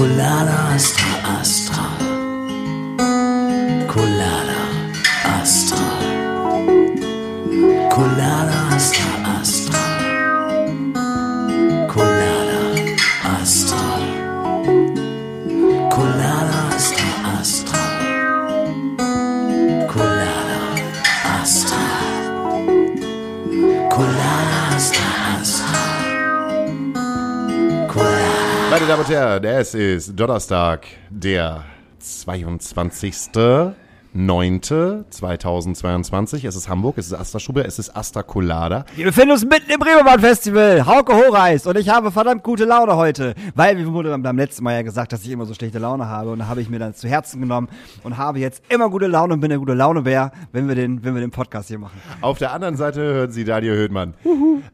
Colada Damen und Herren, es ist Donnerstag, der 22.09.2022. Es ist Hamburg, es ist Astra-Stube, es ist Astra Colada. Wir befinden uns mitten im Bremermann Festival. Hauke Horeis und ich habe verdammt gute Laune heute, weil wie wurde beim letzten Mal ja gesagt, dass ich immer so schlechte Laune habe und da habe ich mir dann zu Herzen genommen und habe jetzt immer gute Laune und bin der gute Launebär, wenn wir den, wenn wir den Podcast hier machen. Auf der anderen Seite hören Sie Daniel Höhnmann.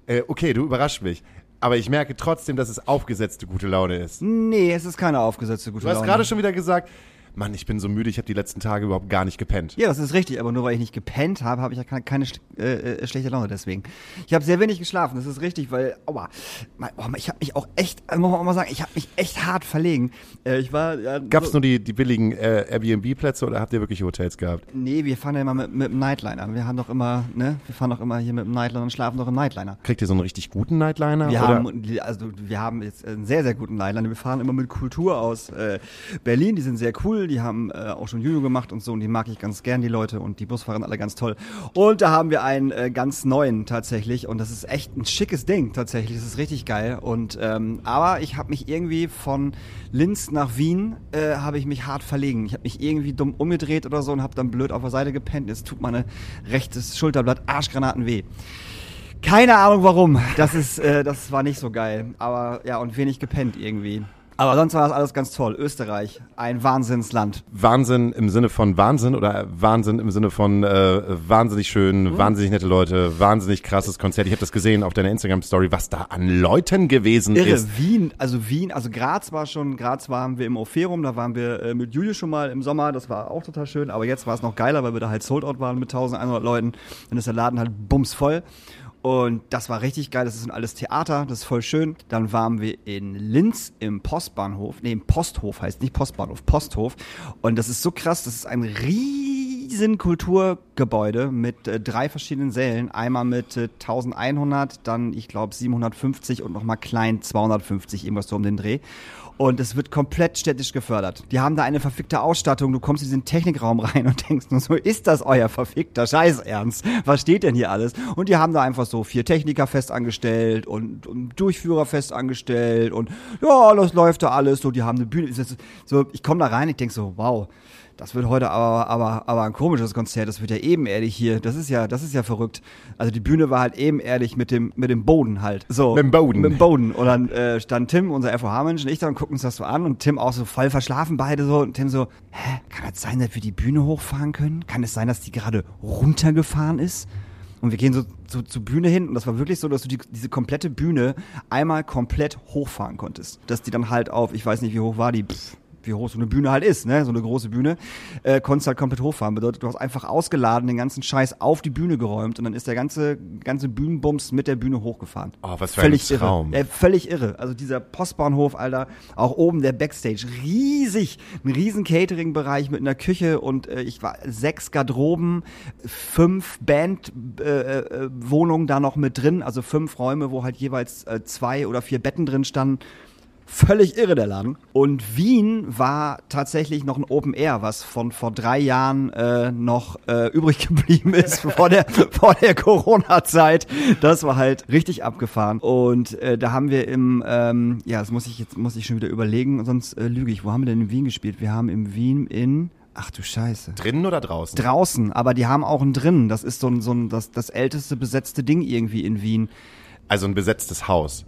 Äh, okay, du überraschst mich. Aber ich merke trotzdem, dass es aufgesetzte gute Laune ist. Nee, es ist keine aufgesetzte gute Du hast Laune. gerade schon wieder gesagt, Mann, ich bin so müde, ich habe die letzten Tage überhaupt gar nicht gepennt. Ja, das ist richtig, aber nur weil ich nicht gepennt habe, habe ich ja keine, keine äh, äh, schlechte Laune deswegen. Ich habe sehr wenig geschlafen, das ist richtig, weil, aua, mein, oh, ich habe mich auch echt, äh, muss man auch mal sagen, ich habe mich echt hart verlegen. Äh, ich war, ja, Gab's so, nur die, die billigen äh, Airbnb-Plätze oder habt ihr wirklich Hotels gehabt? Nee, wir fahren ja immer mit, mit dem Nightliner. Wir haben doch immer, ne, wir fahren doch immer hier mit dem Nightliner und schlafen doch im Nightliner. Kriegt ihr so einen richtig guten Nightliner? Wir oder? haben, also wir haben jetzt einen sehr, sehr guten Nightliner. Wir fahren immer mit Kultur aus äh, Berlin. Die sind sehr cool. Die haben äh, auch schon Juju gemacht und so. Und die mag ich ganz gern, die Leute. Und die Busfahrer sind alle ganz toll. Und da haben wir einen äh, ganz neuen tatsächlich. Und das ist echt ein schickes Ding tatsächlich. Das ist richtig geil. Und ähm, aber ich habe mich irgendwie von Linz nach Wien äh, habe ich mich hart verlegen. Ich habe mich irgendwie dumm umgedreht oder so und habe dann blöd auf der Seite gepennt. Jetzt tut meine rechtes Schulterblatt Arschgranaten weh. Keine Ahnung warum. Das ist, äh, das war nicht so geil. Aber ja, und wenig gepennt irgendwie. Aber sonst war das alles ganz toll. Österreich, ein Wahnsinnsland. Wahnsinn im Sinne von Wahnsinn oder Wahnsinn im Sinne von äh, wahnsinnig schön, Mhm. wahnsinnig nette Leute, wahnsinnig krasses Konzert. Ich habe das gesehen auf deiner Instagram-Story, was da an Leuten gewesen Irre, ist. Wien, also Wien, also Graz war schon, Graz waren wir im Opherum, da waren wir äh, mit Julie schon mal im Sommer, das war auch total schön, aber jetzt war es noch geiler, weil wir da halt Sold Out waren mit 1100 Leuten, dann ist der Laden halt bumsvoll und das war richtig geil, das ist alles Theater, das ist voll schön. Dann waren wir in Linz im Postbahnhof, nee, im Posthof heißt nicht Postbahnhof, Posthof und das ist so krass, das ist ein riesen Kulturgebäude mit äh, drei verschiedenen Sälen. Einmal mit äh, 1100, dann ich glaube 750 und nochmal klein 250, irgendwas so um den Dreh. Und es wird komplett städtisch gefördert. Die haben da eine verfickte Ausstattung. Du kommst in diesen Technikraum rein und denkst nur so, ist das euer verfickter Scheiß ernst? Was steht denn hier alles? Und die haben da einfach so vier Techniker fest angestellt und, und Durchführer fest angestellt und ja, das läuft da alles. So, die haben eine Bühne. So, ich komme da rein, ich denk so, wow. Das wird heute aber, aber, aber ein komisches Konzert. Das wird ja ebenerdig hier. Das ist ja, das ist ja verrückt. Also die Bühne war halt ebenerdig mit dem, mit dem Boden halt. So. Mit dem Boden. Mit dem Boden. Und dann äh, stand Tim, unser FOH-Mensch, und ich dann und gucken uns das so an und Tim auch so voll verschlafen beide so. Und Tim so, hä, kann das sein, dass wir die Bühne hochfahren können? Kann es sein, dass die gerade runtergefahren ist? Und wir gehen so zu, zur Bühne hin und das war wirklich so, dass du die, diese komplette Bühne einmal komplett hochfahren konntest. Dass die dann halt auf, ich weiß nicht, wie hoch war die, pff, wie hoch so eine Bühne halt ist, ne, so eine große Bühne, äh, konntest halt komplett hochfahren. Bedeutet, du hast einfach ausgeladen, den ganzen Scheiß auf die Bühne geräumt und dann ist der ganze, ganze Bühnenbums mit der Bühne hochgefahren. Oh, was für völlig ein Traum. Irre. Äh, völlig irre. Also dieser Postbahnhof, Alter, auch oben der Backstage, riesig, ein riesen Catering-Bereich mit einer Küche und äh, ich war sechs Garderoben, fünf Band-Wohnungen äh, äh, da noch mit drin, also fünf Räume, wo halt jeweils äh, zwei oder vier Betten drin standen. Völlig irre der Laden. Und Wien war tatsächlich noch ein Open Air, was von vor drei Jahren äh, noch äh, übrig geblieben ist vor der vor der Corona-Zeit. Das war halt richtig abgefahren. Und äh, da haben wir im ähm, ja, das muss ich jetzt muss ich schon wieder überlegen, sonst äh, lüge ich. Wo haben wir denn in Wien gespielt? Wir haben in Wien in Ach du Scheiße. Drinnen oder draußen? Draußen, aber die haben auch einen drinnen. Das ist so ein, so ein das, das älteste besetzte Ding irgendwie in Wien. also ein besetztes Haus.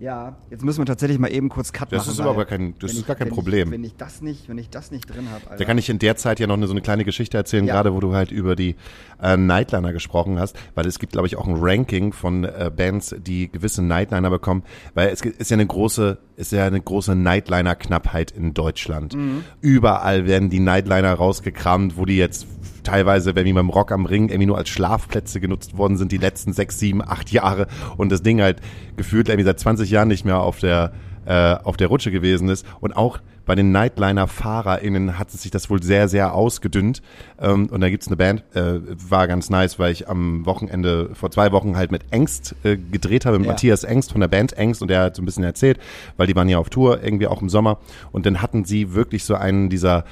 Ja, jetzt müssen wir tatsächlich mal eben kurz Cut Das machen. ist überhaupt gar kein- das ist ich- gar kein Problem. Ich, wenn ich das nicht, wenn ich das nicht drin habe, Da kann ich in der Zeit ja noch eine, so eine kleine Geschichte erzählen, Ja. gerade wo du halt über die äh, Nightliner gesprochen hast, weil es gibt, glaube ich, auch ein Ranking von äh, Bands, die gewisse Nightliner bekommen, weil es ist ja eine große, ist ja eine große Nightliner-Knappheit in Deutschland. Mhm. Überall werden die Nightliner rausgekramt, wo die jetzt teilweise, wenn wir beim Rock am Ring irgendwie nur als Schlafplätze genutzt worden sind, die letzten sechs, sieben, acht Jahre und das Ding halt gefühlt irgendwie seit 20 Jahren nicht mehr auf der äh, auf der Rutsche gewesen ist. Und auch bei den Nightliner-FahrerInnen hat sich das wohl sehr, sehr ausgedünnt. Ähm, und da gibt's eine Band, äh, war ganz nice, weil ich am Wochenende, vor zwei Wochen halt mit Engst äh, gedreht habe, mit Ja. Matthias Engst von der Band Engst und der hat so ein bisschen erzählt, weil die waren ja auf Tour irgendwie auch im Sommer und dann hatten sie wirklich so einen dieser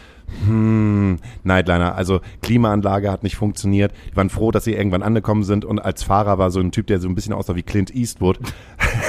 hm, Nightliner. Also Klimaanlage hat nicht funktioniert. Die waren froh, dass sie irgendwann angekommen sind und als Fahrer war so ein Typ, der so ein bisschen aussah wie Clint Eastwood.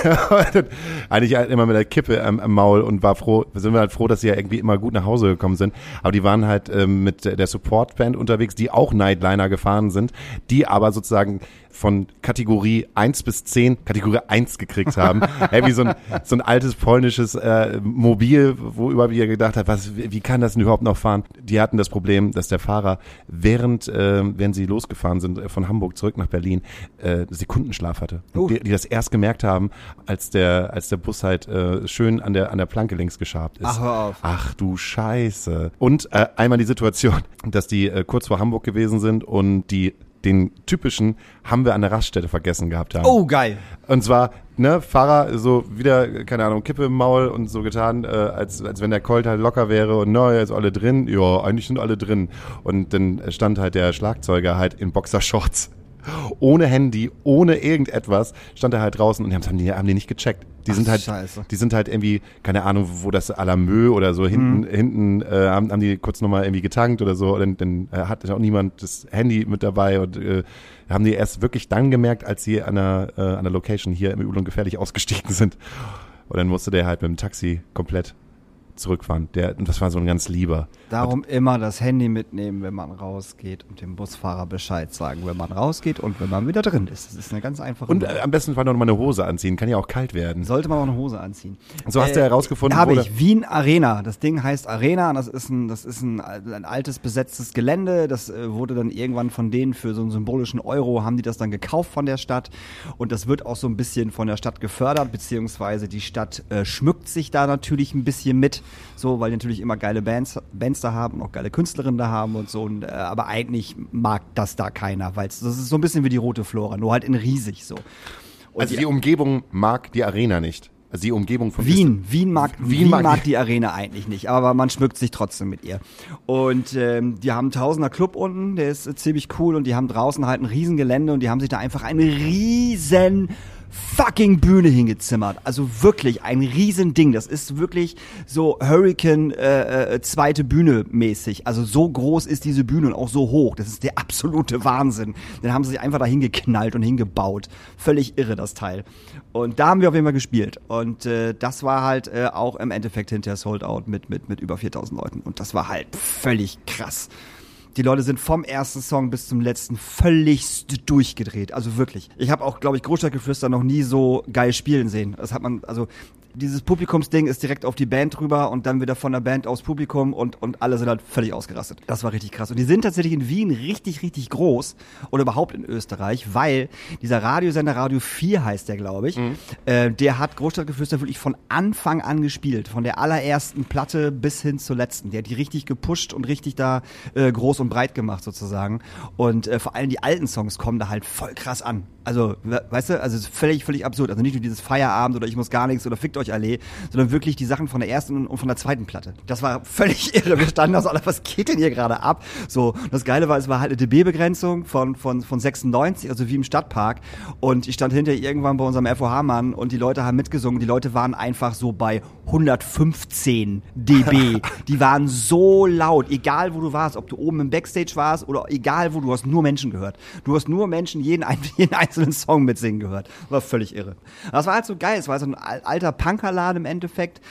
Eigentlich halt immer mit der Kippe am, am Maul und war froh, sind wir halt froh, dass sie ja irgendwie immer gut nach Hause gekommen sind. Aber die waren halt ähm, mit der Supportband unterwegs, die auch Nightliner gefahren sind, die aber sozusagen von Kategorie 1 bis 10 Kategorie 1 gekriegt haben. hey, wie so ein, so ein altes polnisches äh, Mobil, wo überall wieder gedacht hat, was, wie kann das denn überhaupt noch fahren? Die hatten das Problem, dass der Fahrer während, äh, während sie losgefahren sind äh, von Hamburg zurück nach Berlin, äh, Sekundenschlaf hatte. Uh. die, die das erst gemerkt haben, als der, als der Bus halt äh, schön an der, an der Planke links geschabt ist. Ach, hör auf. Ach du Scheiße. Und äh, einmal die Situation, dass die äh, kurz vor Hamburg gewesen sind und die den typischen haben wir an der Raststätte vergessen gehabt haben. Oh, geil. Und zwar, ne, Fahrer so wieder, keine Ahnung, Kippe im Maul und so getan, äh, als, als wenn der Colt halt locker wäre und na, jetzt alle drin. Ja, eigentlich sind alle drin. Und dann stand halt der Schlagzeuger halt in Boxershorts. Ohne Handy, ohne irgendetwas, stand er halt draußen und die haben die, haben die nicht gecheckt. Die Ach, sind halt, Scheiße. die sind halt irgendwie, keine Ahnung, wo das Alamö oder so hinten, hinten äh, haben, haben die kurz nochmal irgendwie getankt oder so. Dann, dann äh, hatte auch niemand das Handy mit dabei und äh, haben die erst wirklich dann gemerkt, als sie an der, äh, an der Location hier im Übel und Gefährlich ausgestiegen sind. Und dann musste der halt mit dem Taxi komplett zurückfahren. Der, und das war so ein ganz lieber. Darum immer das Handy mitnehmen, wenn man rausgeht und dem Busfahrer Bescheid sagen, wenn man rausgeht und wenn man wieder drin ist. Das ist eine ganz einfache Und äh, am besten Fall noch mal eine Hose anziehen, kann ja auch kalt werden. Sollte man auch eine Hose anziehen. So hast du herausgefunden, Habe ich. Wien Arena. Das Ding heißt Arena. und Das ist ein, das ist ein, ein altes besetztes Gelände. Das äh, wurde dann irgendwann von denen für so einen symbolischen Euro haben die das dann gekauft von der Stadt. Und das wird auch so ein bisschen von der Stadt gefördert, beziehungsweise die Stadt äh, schmückt sich da natürlich ein bisschen mit. So, weil die natürlich immer geile Bands, Bands da haben und auch geile Künstlerinnen da haben und so. Und, äh, aber eigentlich mag das da keiner, weil das ist so ein bisschen wie die rote Flora, nur halt in riesig so. Und Also die Umgebung mag die Arena nicht. Also die Umgebung von Wien, Wien mag, Wien Wien, mag mag, die- die Arena eigentlich nicht, aber man schmückt sich trotzdem mit ihr. Und ähm, die haben einen Tausender Club unten, der ist äh, ziemlich cool und die haben draußen halt ein riesen Gelände und die haben sich da einfach eine riesen fucking Bühne hingezimmert. Also wirklich ein riesen Ding. Das ist wirklich so Hurricane äh, äh, zweite Bühne mäßig. Also so groß ist diese Bühne und auch so hoch. Das ist der absolute Wahnsinn. Dann haben sie sich einfach da hingeknallt und hingebaut. Völlig irre das Teil. Und da haben wir auf jeden Fall gespielt. Und äh, das war halt äh, auch im Endeffekt hinterher Sold Out mit, mit, mit über 4000 Leuten. Und das war halt völlig krass. Die Leute sind vom ersten Song bis zum letzten völlig durchgedreht. Also wirklich. Ich habe auch, glaube ich, Großstadtgeflüster noch nie so geil spielen sehen. Das hat man, also dieses Publikumsding ist direkt auf die Band drüber und dann wieder von der Band aufs Publikum und, und alle sind halt völlig ausgerastet. Das war richtig krass. Und die sind tatsächlich in Wien richtig, richtig groß oder überhaupt in Österreich, weil dieser Radiosender Radio 4 heißt der, glaube ich, äh, der hat Großstadtgeflüster wirklich von Anfang an gespielt. Von der allerersten Platte bis hin zur letzten. Der hat die richtig gepusht und richtig da äh, groß und breit gemacht sozusagen. Und äh, vor allem die alten Songs kommen da halt voll krass an. Also, we weißt du, also völlig, völlig absurd. Also nicht nur dieses Feierabend oder ich muss gar nichts oder fickt euch Allee, sondern wirklich die Sachen von der ersten und von der zweiten Platte. Das war völlig irre. Wir standen da so alle, was geht denn hier gerade ab? So, das Geile war, es war halt eine dB-Begrenzung von, von, von 96, also wie im Stadtpark. Und ich stand hinter irgendwann bei unserem FOH-Mann und die Leute haben mitgesungen. Die Leute waren einfach so bei 115 dB. die waren so laut, egal wo du warst, ob du oben im Backstage warst oder egal wo, du hast nur Menschen gehört. Du hast nur Menschen jeden, jeden einzelnen Song mitsingen gehört. War völlig irre. Das war halt so geil. Es war so ein al- alter Punkerladen im Endeffekt.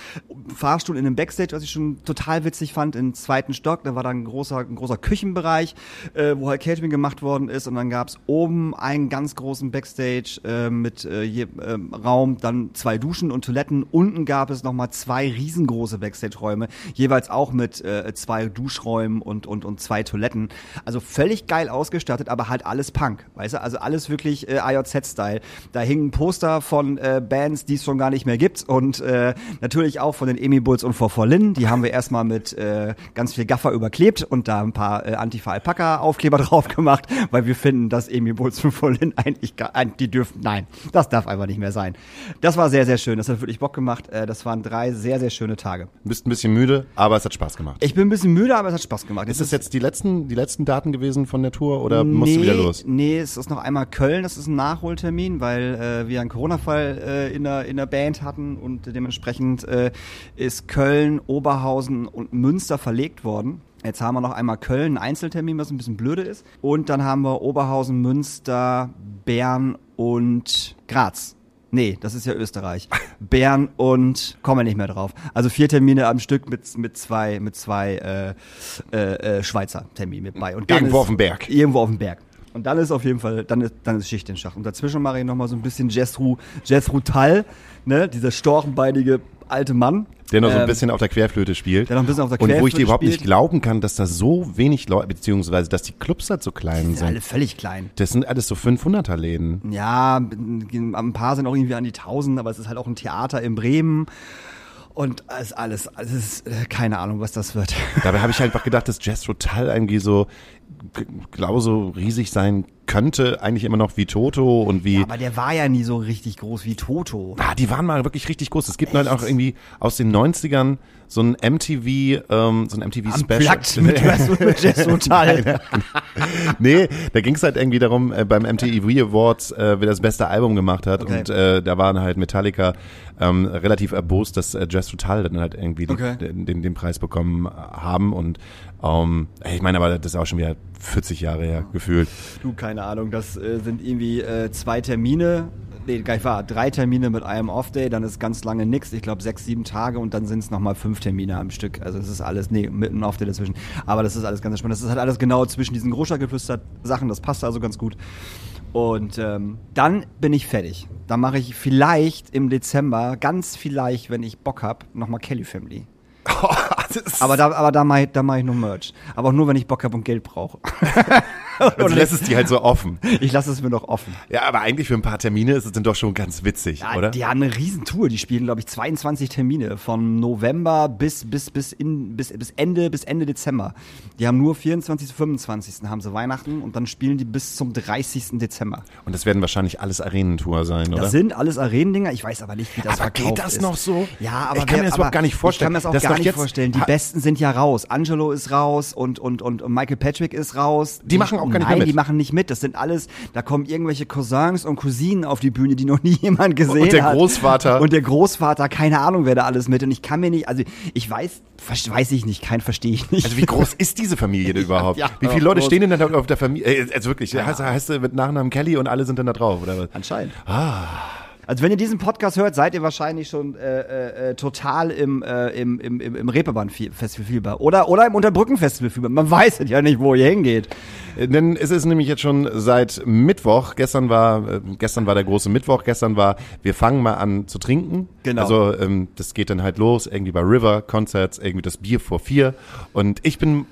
Fahrstuhl in einem Backstage, was ich schon total witzig fand, im zweiten Stock. Da war dann ein großer, ein großer Küchenbereich, äh, wo halt Catering gemacht worden ist. Und dann gab's oben einen ganz großen Backstage äh, mit äh, je, ähm, Raum, dann zwei Duschen und Toiletten. Unten gab es nochmal zwei riesengroße Backstage-Räume, jeweils auch mit äh, zwei Duschräumen und, und, und zwei Toiletten. Also völlig geil ausgestattet, aber halt alles Punk, weißt du? Also alles wirklich äh, IOZ-Style. Da hingen Poster von äh, Bands, die es schon gar nicht mehr gibt und äh, natürlich auch von den Emi Bulls und vor Lin. Die haben wir erstmal mit äh, ganz viel Gaffer überklebt und da ein paar äh, Antifa-Alpaka-Aufkleber drauf gemacht, weil wir finden, dass Emi Bulls und vor Lin eigentlich gar, die dürfen, nein, das darf einfach nicht mehr sein. Das war sehr, sehr schön. Das hat wirklich Bock gemacht. Äh, das waren drei drei sehr, sehr schöne Tage. Du bist ein bisschen müde, aber es hat Spaß gemacht. Ich bin ein bisschen müde, aber es hat Spaß gemacht. Ist das jetzt die letzten, die letzten Daten gewesen von der Tour oder musst du wieder los? Nee, es ist noch einmal Köln, das ist ein Nachholtermin, weil äh, wir einen Corona-Fall äh, in, der, in der Band hatten und dementsprechend äh, ist Köln, Oberhausen und Münster verlegt worden. Jetzt haben wir noch einmal Köln, einen Einzeltermin, was ein bisschen blöde ist. Und dann haben wir Oberhausen, Münster, Bern und Graz. Nee, das ist ja Österreich. Bern und kommen wir nicht mehr drauf. Also vier Termine am Stück mit, mit zwei, mit zwei äh, äh, äh, Schweizer Terminen mit bei. Und dann Irgendwo ist, auf dem Berg. Irgendwo auf dem Berg. Und dann ist auf jeden Fall, dann ist, dann ist Schicht in Schach. Und dazwischen mache ich nochmal so ein bisschen Jethro, Jethro Tull, ne, dieser storchenbeinige alte Mann. Der noch so ein Ähm, bisschen auf der Querflöte spielt. der noch ein bisschen auf der Und wo ich Querflöte dir überhaupt nicht spielt. glauben kann, dass da so wenig Leute, beziehungsweise dass die Clubs halt so klein Die sind alle sind. völlig klein. Das sind alles so 500er Läden. Ja, ein paar sind auch irgendwie an die Tausend, aber es ist halt auch ein Theater in Bremen. Und es ist alles, es ist äh, keine Ahnung, was das wird. Dabei habe ich einfach gedacht, dass Jazz Total irgendwie so genauso riesig sein könnte, eigentlich immer noch wie Toto und wie. Aber der war ja nie so richtig groß wie Toto. Ah, die waren mal wirklich richtig groß. Es gibt halt auch irgendwie aus den 90ern so ein MTV, ähm, so ein MTV-Special. Unplugged mit Jazz, mit Jazz Total. nee, da ging es halt irgendwie darum, äh, beim MTV Awards, äh, wer das beste Album gemacht hat. Okay. Und äh, da waren halt Metallica ähm, relativ erbost, dass äh, Jazz Total dann halt irgendwie Okay. den, den, den Preis bekommen haben. Und ähm, ich meine, aber das ist auch schon wieder 40 Jahre her gefühlt. Du, keine Ahnung, das äh, sind irgendwie äh, zwei Termine. Nee, gar nicht wahr. Drei Termine mit einem Off-Day, dann ist ganz lange nix. Ich glaube sechs, sieben Tage und dann sind es nochmal fünf Termine am Stück. Also das ist alles, nee, mit einem Off-Day dazwischen. Aber das ist alles ganz spannend. Das ist halt alles genau zwischen diesen Großstadtgeflüstert-Sachen. Das passt also ganz gut. Und ähm, dann bin ich fertig. Dann mache ich vielleicht im Dezember, ganz vielleicht, wenn ich Bock hab, nochmal Kelly Family. Aber da, aber da mache ich, da mach ich nur Merch. Aber auch nur, wenn ich Bock hab und Geld brauche. Also lässt es die halt so offen. Ich lasse es mir noch offen. Ja, aber eigentlich für ein paar Termine ist es dann doch schon ganz witzig, Ja, oder? Die haben eine Riesentour. Die spielen, glaube ich, 22 Termine von November bis, bis, bis, in, bis, bis Ende, bis Ende Dezember. Die haben nur 24. 25. haben sie Weihnachten und dann spielen die bis zum 30. Dezember. Und das werden wahrscheinlich alles Arenentour sein, oder? Das sind alles Arenendinger. Ich weiß aber nicht, wie das Aber geht verkauft das ist. noch so? Ja, aber Ich kann wer- mir das überhaupt gar nicht vorstellen. Ich kann mir das auch Das gar nicht vorstellen. Die Besten sind ja raus. Angelo ist raus und, und, und Michael Patrick ist raus. Die machen auch gar nicht Nein, mit. die machen nicht mit. Das sind alles, da kommen irgendwelche Cousins und Cousinen auf die Bühne, die noch nie jemand gesehen Und der hat. Großvater. Und der Großvater, keine Ahnung, wer da alles mit. Und ich kann mir nicht, also ich weiß, weiß ich nicht, kein verstehe ich nicht. Also wie groß ist diese Familie denn überhaupt? Ja, wie viele ja, Leute groß. stehen denn da auf der Familie? Äh, Also wirklich, heißt, heißt du mit Nachnamen Kelly und alle sind dann da drauf, oder was? Anscheinend. Ah. Also wenn ihr diesen Podcast hört, seid ihr wahrscheinlich schon äh, äh, äh, total im, äh, im, im, im, im Reeperbahn-Festival Fieber. Oder, oder im Unterbrücken-Festival Fieber. Man weiß ja nicht, wo ihr hingeht. Denn es ist nämlich jetzt schon seit Mittwoch, gestern war, äh, gestern war der große Mittwoch, gestern war, wir fangen mal an zu trinken. Genau. Also ähm, das geht dann halt los, irgendwie bei River Concerts, irgendwie das Bier vor vier. Und ich bin,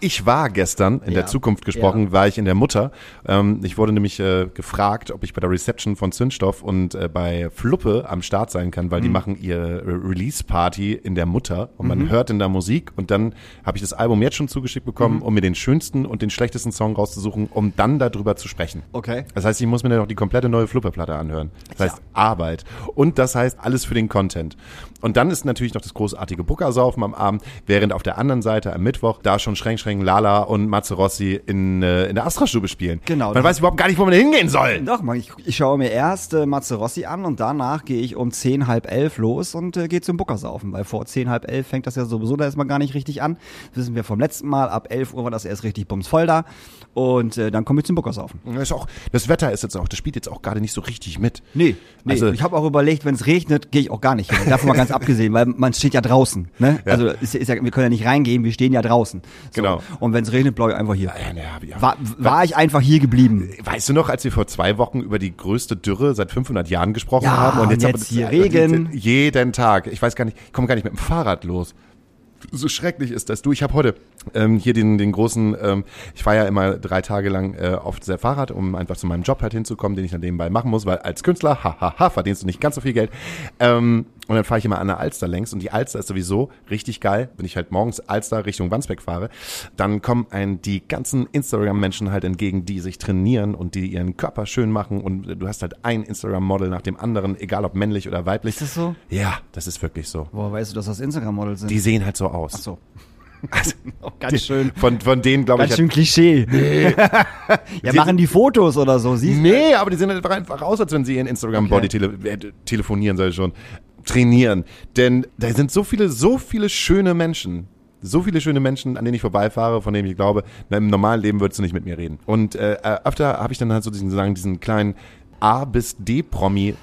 ich war gestern, in Ja. der Zukunft gesprochen, war ich in der Mutter. Ähm, ich wurde nämlich äh, gefragt, ob ich bei der Reception von Zündstoff und äh, bei Fluppe am Start sein kann, weil die machen ihre äh, Release-Party in der Mutter und man hört in der Musik und dann habe ich das Album jetzt schon zugeschickt bekommen, um mir den schönsten und den schlechtesten Song rauszusuchen, um dann darüber zu sprechen. Okay. Das heißt, ich muss mir dann noch die komplette neue Fluppe-Platte anhören. Das heißt Arbeit. Und das heißt alles für den Content. Und dann ist natürlich noch das großartige Bookersaufen am Abend, während auf der anderen Seite am Mittwoch da schon Schränk, Schränk, Lala und Matze Rossi in, äh, in der Astra-Stube spielen. Genau. Man weiß überhaupt gar nicht, wo man hingehen soll. Doch, man, ich, ich schaue mir erst äh, Matze Rossi an und danach gehe ich um zehn, halb elf los und äh, gehe zum Buckersaufen, weil vor zehn, halb elf fängt das ja sowieso da erstmal gar nicht richtig an. Das wissen wir vom letzten Mal. Ab elf Uhr war das erst richtig bumsvoll da und äh, dann komme ich zum Buckersaufen. Das, ist auch, das Wetter ist jetzt auch, das spielt jetzt auch gerade nicht so richtig mit. Nee, nee. Also- ich habe auch überlegt, wenn es regnet, gehe ich auch gar nicht hin. Davon mal ganz abgesehen, weil man steht ja draußen. Ne? Ja. Also ist, ist ja, wir können ja nicht reingehen, wir stehen ja draußen. So. Genau. Und wenn es regnet, bleibe ich einfach hier. Ja, ja, ja. War, war ich einfach hier geblieben. Weißt du noch, als wir vor zwei Wochen über die größte Dürre seit 500 Jahren gesprochen Ja, haben? und jetzt haben wir- hier Regen. Jeden Tag. Ich weiß gar nicht, ich komme gar nicht mit dem Fahrrad los. So schrecklich ist das. Du, ich habe heute ähm, hier den, den großen, ähm, ich fahre ja immer drei Tage lang äh, auf sehr Fahrrad, um einfach zu meinem Job halt hinzukommen, den ich dann nebenbei machen muss, weil als Künstler, hahaha, verdienst du nicht ganz so viel Geld. Ähm, Und dann fahre ich immer an der Alster längs und die Alster ist sowieso richtig geil, wenn ich halt morgens Alster Richtung Wandsbek fahre, dann kommen ein die ganzen Instagram-Menschen halt entgegen, die sich trainieren und die ihren Körper schön machen und du hast halt ein Instagram-Model nach dem anderen, egal ob männlich oder weiblich. Ist das so? Ja, das ist wirklich so. Woher weißt du, dass das Instagram-Models sind? Die sehen halt so aus. Ach so. Auch ganz schön. Von, von denen, glaube ich, Ganz schön Klischee. ja, machen die Fotos oder so, siehst? Nee, aber die sehen halt einfach aus, als wenn sie ihren Instagram-Body tele äh, telefonieren, soll ich schon, trainieren. Denn da sind so viele, so viele schöne Menschen. So viele schöne Menschen, an denen ich vorbeifahre, von denen ich glaube, im normalen Leben würdest du nicht mit mir reden. Und äh, öfter habe ich dann halt so diesen, sagen, diesen kleinen A bis D-Promi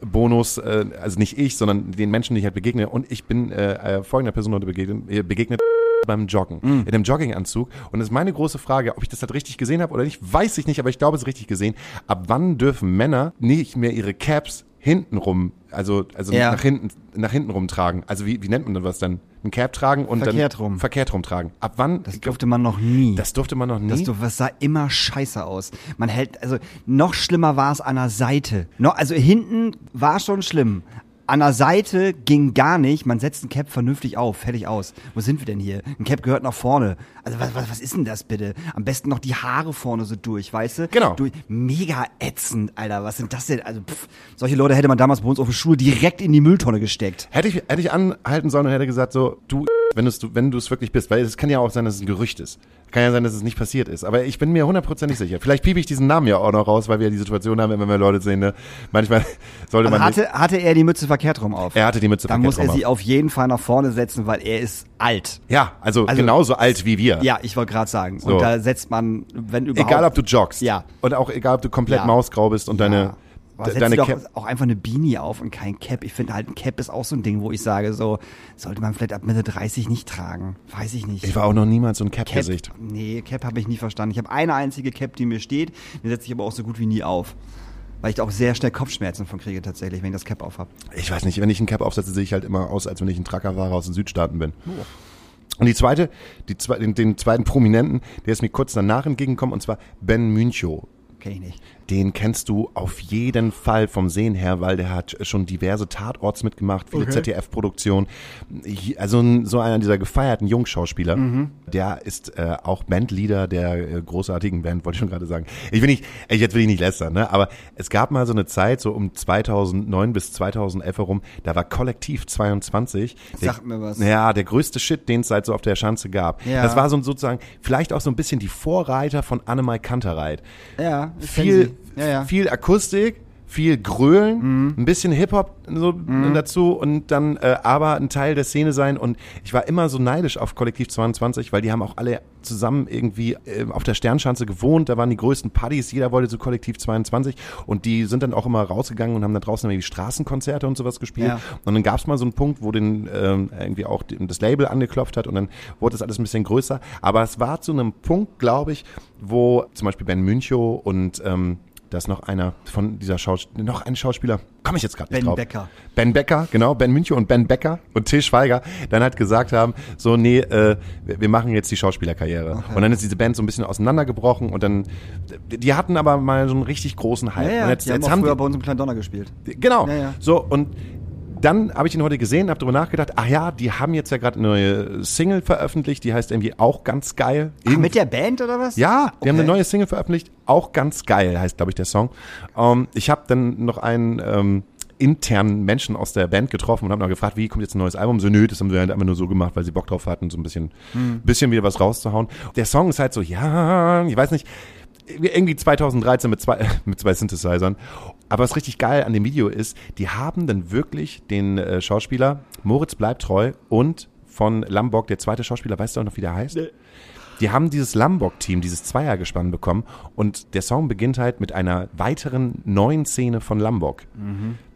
Bonus, äh, also nicht ich, sondern den Menschen, die ich halt begegne. Und ich bin äh, äh, folgender Person heute begegnet, äh, begegnet beim Joggen, in einem Jogginganzug. Und das ist meine große Frage, ob ich das halt richtig gesehen habe oder nicht, weiß ich nicht, aber ich glaube, es ist richtig gesehen. Ab wann dürfen Männer nicht mehr ihre Caps hintenrum, also, also Ja. nach hinten, nach hinten rum tragen? Also wie, wie nennt man das dann? Ein Cap tragen und Verkehrt dann rum. verkehrt rum tragen. Ab wann? Das durfte man noch nie. das durfte man noch nie. Das, du- das sah immer scheiße aus. Man hält, also noch schlimmer war es an der Seite. Noch, also hinten war schon schlimm. An der Seite ging gar nicht. Man setzt ein Cap vernünftig auf, fertig aus. Wo sind wir denn hier? Ein Cap gehört nach vorne. Also was, was, was ist denn das bitte? Am besten noch die Haare vorne so durch, weißt du? Genau. Durch, mega ätzend, Alter. Was sind das denn? Also pff, solche Leute hätte man damals bei uns auf der Schule direkt in die Mülltonne gesteckt. Hätte ich, hätte ich anhalten sollen und hätte gesagt so, du, wenn du es wenn du es wirklich bist, weil es kann ja auch sein, dass es ein Gerücht ist. Kann ja sein, dass es nicht passiert ist. Aber ich bin mir hundertprozentig sicher. Vielleicht piep ich diesen Namen ja auch noch raus, weil wir ja die Situation haben, wenn wir Leute sehen, ne? Manchmal sollte Also man nicht. hatte, hatte er die Mütze verkehrt rum auf? Er hatte die Mütze Dann verkehrt muss er rum sie auf jeden Fall nach vorne setzen, weil er ist alt. Ja, also, Also- genauso alt wie wir. Ja, ich wollte gerade sagen. So. Und da setzt man, wenn überhaupt. Egal, ob du joggst. Ja. Und auch egal, ob du komplett Ja. mausgrau bist und deine, Ja. Aber de- setz deine doch Cap. auch einfach eine Beanie auf und kein Cap. Ich finde halt, ein Cap ist auch so ein Ding, wo ich sage, so, sollte man vielleicht ab Mitte 30 nicht tragen. Weiß ich nicht. Ich war auch noch niemals so ein Cap, Cap-Gesicht. nee, Cap habe ich nie verstanden. Ich habe eine einzige Cap, die mir steht, die setze ich aber auch so gut wie nie auf. Weil ich da auch sehr schnell Kopfschmerzen von kriege tatsächlich, wenn ich das Cap auf habe. Ich weiß nicht, wenn ich ein Cap aufsetze, sehe ich halt immer aus, als wenn ich ein Truckerfahrer aus den Südstaaten bin. Und die zweite, die zwe den, den zweiten Prominenten, der ist mir kurz danach entgegengekommen, und zwar Ben Münchow. Kenn ich nicht. Den kennst du auf jeden Fall vom Sehen her, weil der hat schon diverse Tatorts mitgemacht, viele ZDF-Produktionen. Hi- Also so einer dieser gefeierten Jungschauspieler. Der ist äh, auch Bandleader der äh, großartigen Band, wollte ich schon gerade sagen. Ich will nicht, ich, jetzt will ich nicht lästern, ne? aber es gab mal so eine Zeit, so um 2009 bis 2011 herum, da war Kollektiv 22. Der, Sagt mir was. Ja, der größte Shit, den es seit so auf der Schanze gab. Ja. Das war so sozusagen vielleicht auch so ein bisschen die Vorreiter von Annemai Kantereit Ja, viel. Ja, ja. viel Akustik, viel Grölen, Mhm. ein bisschen Hip-Hop so dazu und dann äh, aber ein Teil der Szene sein. Und ich war immer so neidisch auf Kollektiv 22, weil die haben auch alle zusammen irgendwie äh, auf der Sternschanze gewohnt. Da waren die größten Partys, jeder wollte zu Kollektiv 22 und die sind dann auch immer rausgegangen und haben da draußen irgendwie Straßenkonzerte und sowas gespielt. Ja. Und dann gab es mal so einen Punkt, wo den ähm, irgendwie auch das Label angeklopft hat und dann wurde das alles ein bisschen größer. Aber es war zu einem Punkt, glaube ich, wo zum Beispiel Ben Münchow und ähm, da ist noch einer von dieser Schauspieler, noch ein Schauspieler, komme ich jetzt gerade nicht Ben drauf. Becker. Ben Becker, genau, Ben Münchow und Ben Becker und Till Schweiger dann halt gesagt haben, so nee, äh, wir machen jetzt die Schauspielerkarriere. Und dann ist diese Band so ein bisschen auseinandergebrochen und dann, die hatten aber mal so einen richtig großen Hype. Ja, ja, und jetzt, die haben jetzt auch haben früher die, bei uns im Kleinen Donner gespielt. Genau. Ja, ja. So, und dann habe ich ihn heute gesehen, habe darüber nachgedacht, ach ja, die haben jetzt ja gerade eine neue Single veröffentlicht, die heißt irgendwie auch ganz geil. Ach, mit der Band oder was? Ja, die haben Okay. eine neue Single veröffentlicht, auch ganz geil, heißt, glaube ich, der Song. Ähm, ich habe dann noch einen ähm, internen Menschen aus der Band getroffen und habe noch gefragt, wie kommt jetzt ein neues Album? So, nö, das haben wir halt einfach nur so gemacht, weil sie Bock drauf hatten, so ein bisschen, Hm. bisschen wieder was rauszuhauen. Der Song ist halt so, ja, ich weiß nicht, irgendwie 2013 mit zwei, mit zwei Synthesizern. Aber was richtig geil an dem Video ist, die haben dann wirklich den äh, Schauspieler Moritz bleibt treu und von Lambok, der zweite Schauspieler, weißt du auch noch, wie der heißt? Die haben dieses Lambok-Team, dieses Zweiergespann bekommen und der Song beginnt halt mit einer weiteren neuen Szene von Lambok.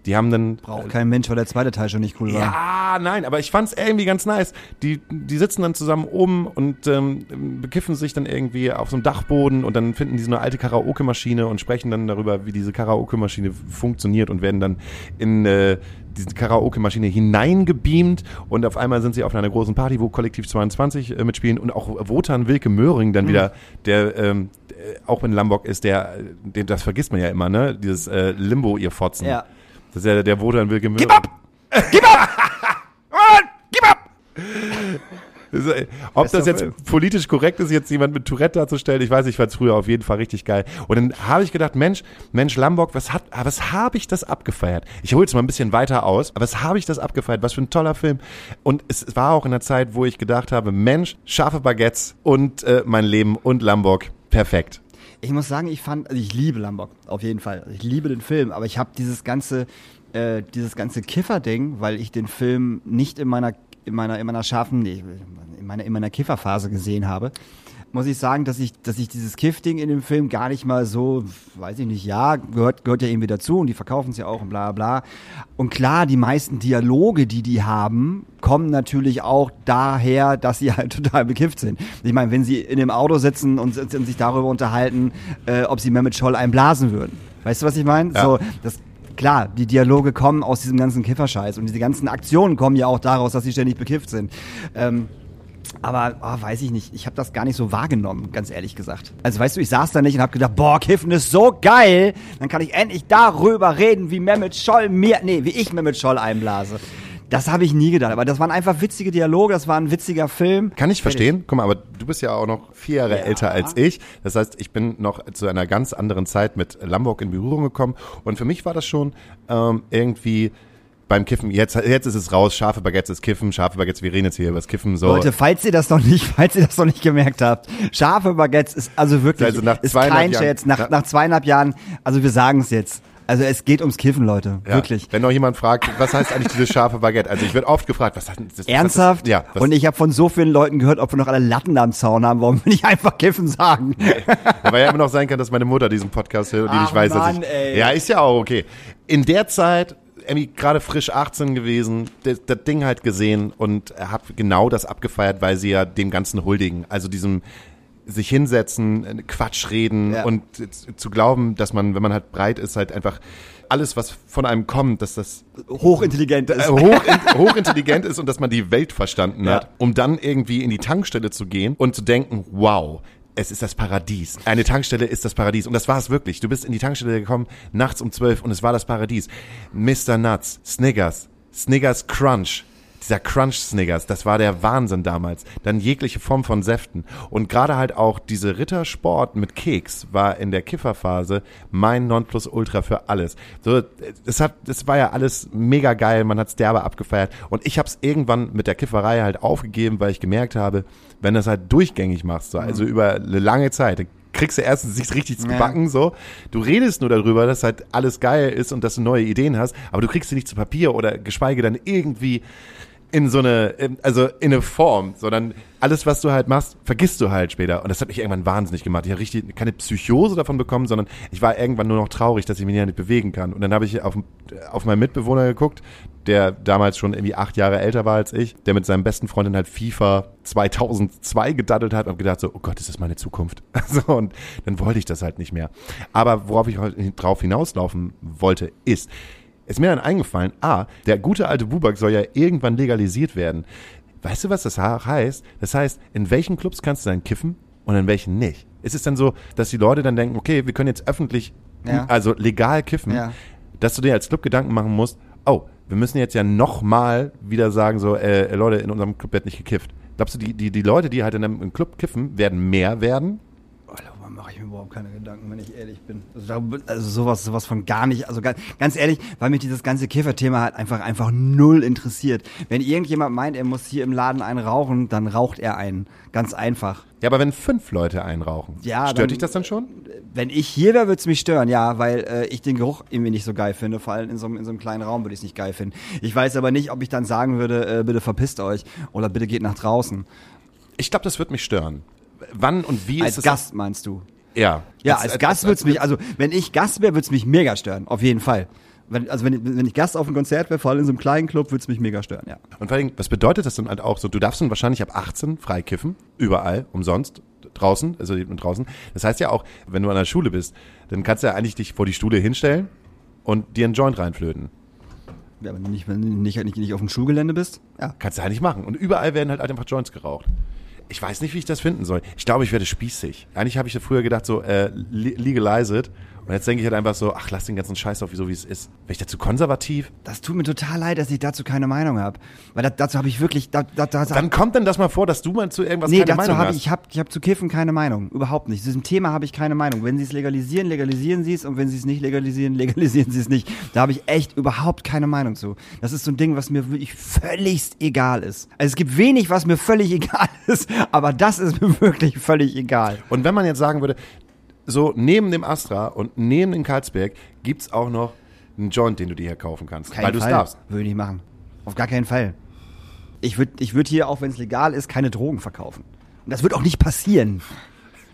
Die haben dann Braucht kein Mensch, weil der zweite Teil schon nicht cool war. ja, nein, aber ich fand's irgendwie ganz nice. Die, die sitzen dann zusammen oben und ähm, bekiffen sich dann irgendwie auf so einem Dachboden und dann finden die so eine alte Karaoke-Maschine und sprechen dann darüber, wie diese Karaoke-Maschine funktioniert und werden dann in äh, diese Karaoke-Maschine hineingebeamt und auf einmal sind sie auf einer großen Party, wo Kollektiv 22 äh, mitspielen und auch Wotan Wilke Möhring dann wieder, der ähm, äh, auch in Lambok ist, der, äh, den, das vergisst man ja immer, ne? Dieses äh, Limbo, ihr Fotzen. Ja. Das ist ja der Wotan Wilke Möhring. Gib ab! Gib ab! Gib ab! Äh, Ob Bester das jetzt politisch korrekt ist, jetzt jemand mit Tourette darzustellen, ich weiß, ich fand es früher auf jeden Fall richtig geil. Und dann habe ich gedacht, Mensch, Mensch, Lambok, was hat, was habe ich das abgefeiert? Ich hole jetzt mal ein bisschen weiter aus, aber was habe ich das abgefeiert? Was für ein toller Film. Und es war auch in der Zeit, wo ich gedacht habe, Mensch, scharfe Baguettes und äh, mein Leben und Lambok, perfekt. Ich muss sagen, ich fand, also ich liebe Lombok, auf jeden Fall. Ich liebe den Film, aber ich habe dieses ganze, äh, dieses ganze Kiffer-Ding, weil ich den Film nicht in meiner, in meiner, in meiner scharfen, nee, in meiner, in meiner Kifferphase gesehen habe, muss ich sagen, dass ich, dass ich dieses Kiff-Ding in dem Film gar nicht mal so, weiß ich nicht, ja, gehört, gehört ja irgendwie dazu und die verkaufen es ja auch und bla bla. Und klar, die meisten Dialoge, die die haben, kommen natürlich auch daher, dass sie halt total bekifft sind. Ich meine, wenn sie in dem Auto sitzen und, und sich darüber unterhalten, äh, ob sie Mehmet Scholl einblasen würden. Weißt du, was ich meine? Ja. So, das, klar, die Dialoge kommen aus diesem ganzen Kifferscheiß und diese ganzen Aktionen kommen ja auch daraus, dass sie ständig bekifft sind. Ähm, aber oh, weiß ich nicht, ich habe das gar nicht so wahrgenommen, ganz ehrlich gesagt. Also weißt du, ich saß da nicht und habe gedacht, boah, Kiffen ist so geil, dann kann ich endlich darüber reden, wie Mehmet Scholl mir, nee, wie ich Mehmet Scholl einblase. Das habe ich nie gedacht, aber das waren einfach witzige Dialoge, das war ein witziger Film. Kann ich verstehen. Guck mal, aber du bist ja auch noch vier Jahre Ja. älter als ich. Das heißt, ich bin noch zu einer ganz anderen Zeit mit Lambok in Berührung gekommen. Und für mich war das schon ähm, irgendwie beim Kiffen. Jetzt, jetzt ist es raus. Scharfe Baguettes ist Kiffen. Scharfe Baguettes, wir reden jetzt hier über das Kiffen. So. Leute, falls ihr das noch nicht, falls ihr das noch nicht gemerkt habt, scharfe Baguettes ist also wirklich, Also nach ist kein Jahren- Scherz, nach, nach zweieinhalb Jahren, also wir sagen es jetzt. Also es geht ums Kiffen, Leute, Ja. wirklich. Wenn noch jemand fragt, was heißt eigentlich dieses scharfe Baguette? Also ich werde oft gefragt, was heißt das? Ernsthaft? ist- Ja. Und ich habe von so vielen Leuten gehört, ob wir noch alle Latten am Zaun haben. Warum will ich einfach Kiffen sagen? Weil ja immer noch sein kann, dass meine Mutter diesen Podcast hört und die Ach, nicht weiß, dass Mann, ich. ey. Ja, ist ja auch okay. In der Zeit, Emmy, gerade frisch 18 gewesen, das, das Ding halt gesehen und habe genau das abgefeiert, weil sie ja dem Ganzen huldigen. Also diesem sich hinsetzen, äh, Quatsch reden Ja. und zu glauben, dass man, wenn man halt breit ist, halt einfach alles, was von einem kommt, dass das Hochintelligent ist. äh, hoch, hochintelligent ist und dass man die Welt verstanden Ja. hat, um dann irgendwie in die Tankstelle zu gehen und zu denken, wow, es ist das Paradies. Eine Tankstelle ist das Paradies. Und das war es wirklich. Du bist in die Tankstelle gekommen, nachts um zwölf und es war das Paradies. Mr. Nuts, Snickers, Snickers Crunch. Dieser Crunch Snickers, das war der Wahnsinn damals. Dann jegliche Form von Säften. Und gerade halt auch diese Rittersport mit Keks war in der Kifferphase mein Nonplusultra für alles. So, das hat, das war ja alles mega geil, man hat's derbe abgefeiert. Und ich hab's irgendwann mit der Kifferei halt aufgegeben, weil ich gemerkt habe, wenn du das halt durchgängig machst, so, also über eine lange Zeit, kriegst du erstens nicht richtig zu Ja. backen, so. Du redest nur darüber, dass halt alles geil ist und dass du neue Ideen hast, aber du kriegst sie nicht zu Papier oder geschweige dann irgendwie in so eine, in- also in eine Form, sondern alles, was du halt machst, vergisst du halt später. Und das hat mich irgendwann wahnsinnig gemacht. Ich habe richtig keine Psychose davon bekommen, sondern ich war irgendwann nur noch traurig, dass ich mich nicht bewegen kann. Und dann habe ich auf, auf meinen Mitbewohner geguckt, der damals schon irgendwie acht Jahre älter war als ich, der mit seinem besten Freundin halt FIFA 2002 gedaddelt hat und gedacht so, oh Gott, ist das meine Zukunft? So, und dann wollte ich das halt nicht mehr. Aber worauf ich drauf hinauslaufen wollte, ist, ist mir dann eingefallen, ah, der gute alte Bubak soll ja irgendwann legalisiert werden. Weißt du, was das heißt? Das heißt, in welchen Clubs kannst du dann kiffen und in welchen nicht? Ist es dann so, dass die Leute dann denken, okay, wir können jetzt öffentlich, Ja. also legal kiffen, Ja. dass du dir als Club Gedanken machen musst, oh, wir müssen jetzt ja nochmal wieder sagen, so, äh, Leute, in unserem Club wird nicht gekifft. Glaubst du, die, die, die Leute, die halt in einem Club kiffen, werden mehr werden? Mache ich mir überhaupt keine Gedanken, wenn ich ehrlich bin. Also, also sowas, sowas von gar nicht. Also ganz, ganz ehrlich, weil mich dieses ganze Kifferthema halt einfach, einfach null interessiert. Wenn irgendjemand meint, er muss hier im Laden einen rauchen, dann raucht er einen. Ganz einfach. Ja, aber wenn fünf Leute einrauchen, Ja, stört dann- dich das dann schon? Wenn ich hier wäre, würde es mich stören, ja, weil äh, ich den Geruch irgendwie nicht so geil finde. Vor allem in so, einem- in so einem kleinen Raum würde ich es nicht geil finden. Ich weiß aber nicht, ob ich dann sagen würde, äh, bitte verpisst euch oder bitte geht nach draußen. Ich glaube, das wird mich stören. Wann und wie Als ist es? Gast meinst du? Ja. Ja, als, Gast wird's mich, also wenn ich Gast wäre, wird's mich mega stören, auf jeden Fall. Wenn, also wenn, ich- wenn ich Gast auf einem Konzert wäre, vor allem in so einem kleinen Club, wird's mich mega stören, ja. Und vor allem, was bedeutet das dann halt auch so? Du darfst dann wahrscheinlich ab 18 frei kiffen, überall, umsonst, draußen, also draußen. Das heißt ja auch, wenn du an der Schule bist, dann kannst du ja eigentlich dich vor die Stule hinstellen und dir einen Joint reinflöten. ja wenn du nicht, wenn du nicht, nicht, nicht auf dem Schulgelände bist, ja. Kannst du halt nicht machen. Und überall werden halt einfach Joints geraucht. Ich weiß nicht, wie ich das finden soll. Ich glaube, ich werde spießig. Eigentlich habe ich früher gedacht, so, äh, le- legalize it Und jetzt denke ich halt einfach so, ach, lass den ganzen Scheiß auf, so wie es ist. Bin ich dazu konservativ? Das tut mir total leid, dass ich dazu keine Meinung habe. Weil da, dazu habe ich wirklich. Da, da, da, Wann kommt denn das mal vor, dass du mal zu irgendwas nee, keine dazu Meinung habe hast? ich, ich habe ich hab zu Kiffen keine Meinung. Überhaupt nicht. Zu diesem Thema habe ich keine Meinung. Wenn sie es legalisieren, legalisieren sie es. Und wenn sie es nicht legalisieren, legalisieren sie es nicht. Da habe ich echt überhaupt keine Meinung zu. Das ist so ein Ding, was mir wirklich völligst egal ist. Also es gibt wenig, was mir völlig egal ist. Aber das ist mir wirklich völlig egal. Und wenn man jetzt sagen würde, so neben dem Astra und neben dem Karlsberg gibt's auch noch einen Joint, den du dir hier kaufen kannst, Kein weil du es darfst. Würde ich nicht machen. Auf gar keinen Fall. Ich würde ich würd hier, auch wenn es legal ist, keine Drogen verkaufen. Und das wird auch nicht passieren.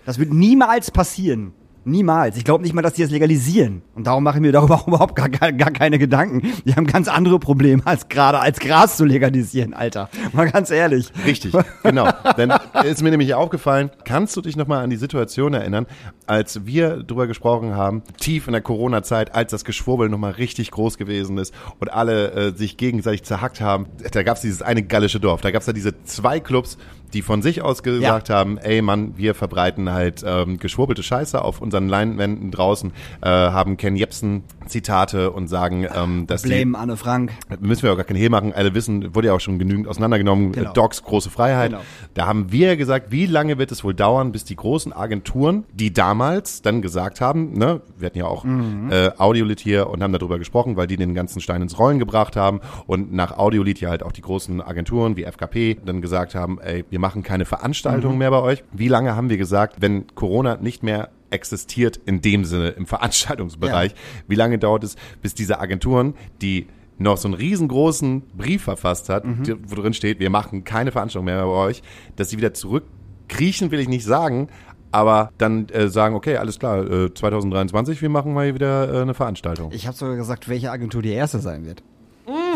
Das wird niemals passieren. Niemals. Ich glaube nicht mal, dass die das legalisieren. Und darum mache ich mir darüber überhaupt gar, gar, gar keine Gedanken. Die haben ganz andere Probleme, als gerade als Gras zu legalisieren, Alter. Mal ganz ehrlich. Richtig, genau. Denn ist mir nämlich aufgefallen, kannst du dich nochmal an die Situation erinnern, als wir drüber gesprochen haben, tief in der Corona-Zeit, als das Geschwurbel nochmal richtig groß gewesen ist und alle äh, sich gegenseitig zerhackt haben. Da gab's dieses eine gallische Dorf, da gab's da diese zwei Clubs, die von sich aus gesagt haben, ey Mann, wir verbreiten halt ähm, geschwurbelte Scheiße auf unseren Leinwänden draußen, äh, haben Ken Jebsen Zitate und sagen, ähm, dass die Blame Anne Frank. müssen wir auch gar keinen Hehl machen. Alle wissen, wurde ja auch schon genügend auseinandergenommen. Genau. Docs, große Freiheit. Genau. Da haben wir gesagt, wie lange wird es wohl dauern, bis die großen Agenturen, die damals dann gesagt haben, ne, wir hatten ja auch Mhm. äh, Audiolit hier und haben darüber gesprochen, weil die den ganzen Stein ins Rollen gebracht haben und nach Audiolit ja halt auch die großen Agenturen wie FKP dann gesagt haben, ey, wir machen keine Veranstaltungen Mhm. mehr bei euch. Wie lange haben wir gesagt, wenn Corona nicht mehr existiert in dem Sinne im Veranstaltungsbereich, wie lange dauert es, bis diese Agenturen, die noch so einen riesengroßen Brief verfasst hat, Mhm. die- wo drin steht, wir machen keine Veranstaltung mehr bei euch, dass sie wieder zurückkriechen, will ich nicht sagen, aber dann äh, sagen, okay, alles klar, äh, 2023, wir machen mal wieder äh, eine Veranstaltung. Ich habe sogar gesagt, welche Agentur die erste sein wird.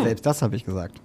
Selbst das habe ich gesagt.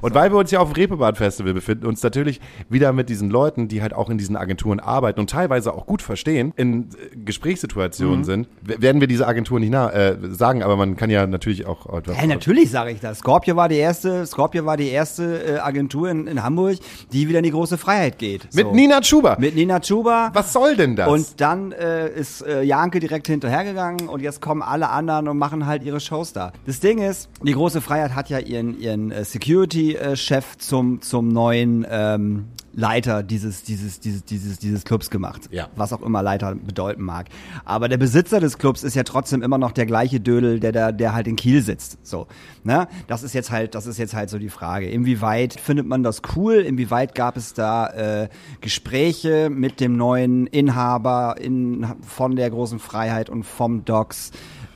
Und weil wir uns ja auf dem Reeperbahn Festival befinden, uns natürlich wieder mit diesen Leuten, die halt auch in diesen Agenturen arbeiten und teilweise auch gut verstehen, in äh, Gesprächssituationen sind, w- werden wir diese Agenturen nicht nah, äh, sagen, aber man kann ja natürlich auch etwas. Hey, natürlich sage ich das. Scorpio war die erste, Scorpio war die erste äh, Agentur in, in Hamburg, die wieder in die große Freiheit geht. Mit So. Nina Schuber. Mit Nina Chuba. Was soll denn das? Und dann äh, ist äh, Janke direkt hinterhergegangen und jetzt kommen alle anderen und machen halt ihre Shows da. Das Ding ist, die große Freiheit hat ja ihren, ihren äh, Security-Chef zum, zum neuen ähm, Leiter dieses, dieses, dieses, dieses, dieses Clubs gemacht. Ja. Was auch immer Leiter bedeuten mag. Aber der Besitzer des Clubs ist ja trotzdem immer noch der gleiche Dödel, der da, der halt in Kiel sitzt. So. Ne? Das ist jetzt halt, das ist jetzt halt so die Frage. Inwieweit findet man das cool? Inwieweit gab es da äh, Gespräche mit dem neuen Inhaber in, von der großen Freiheit und vom Docs?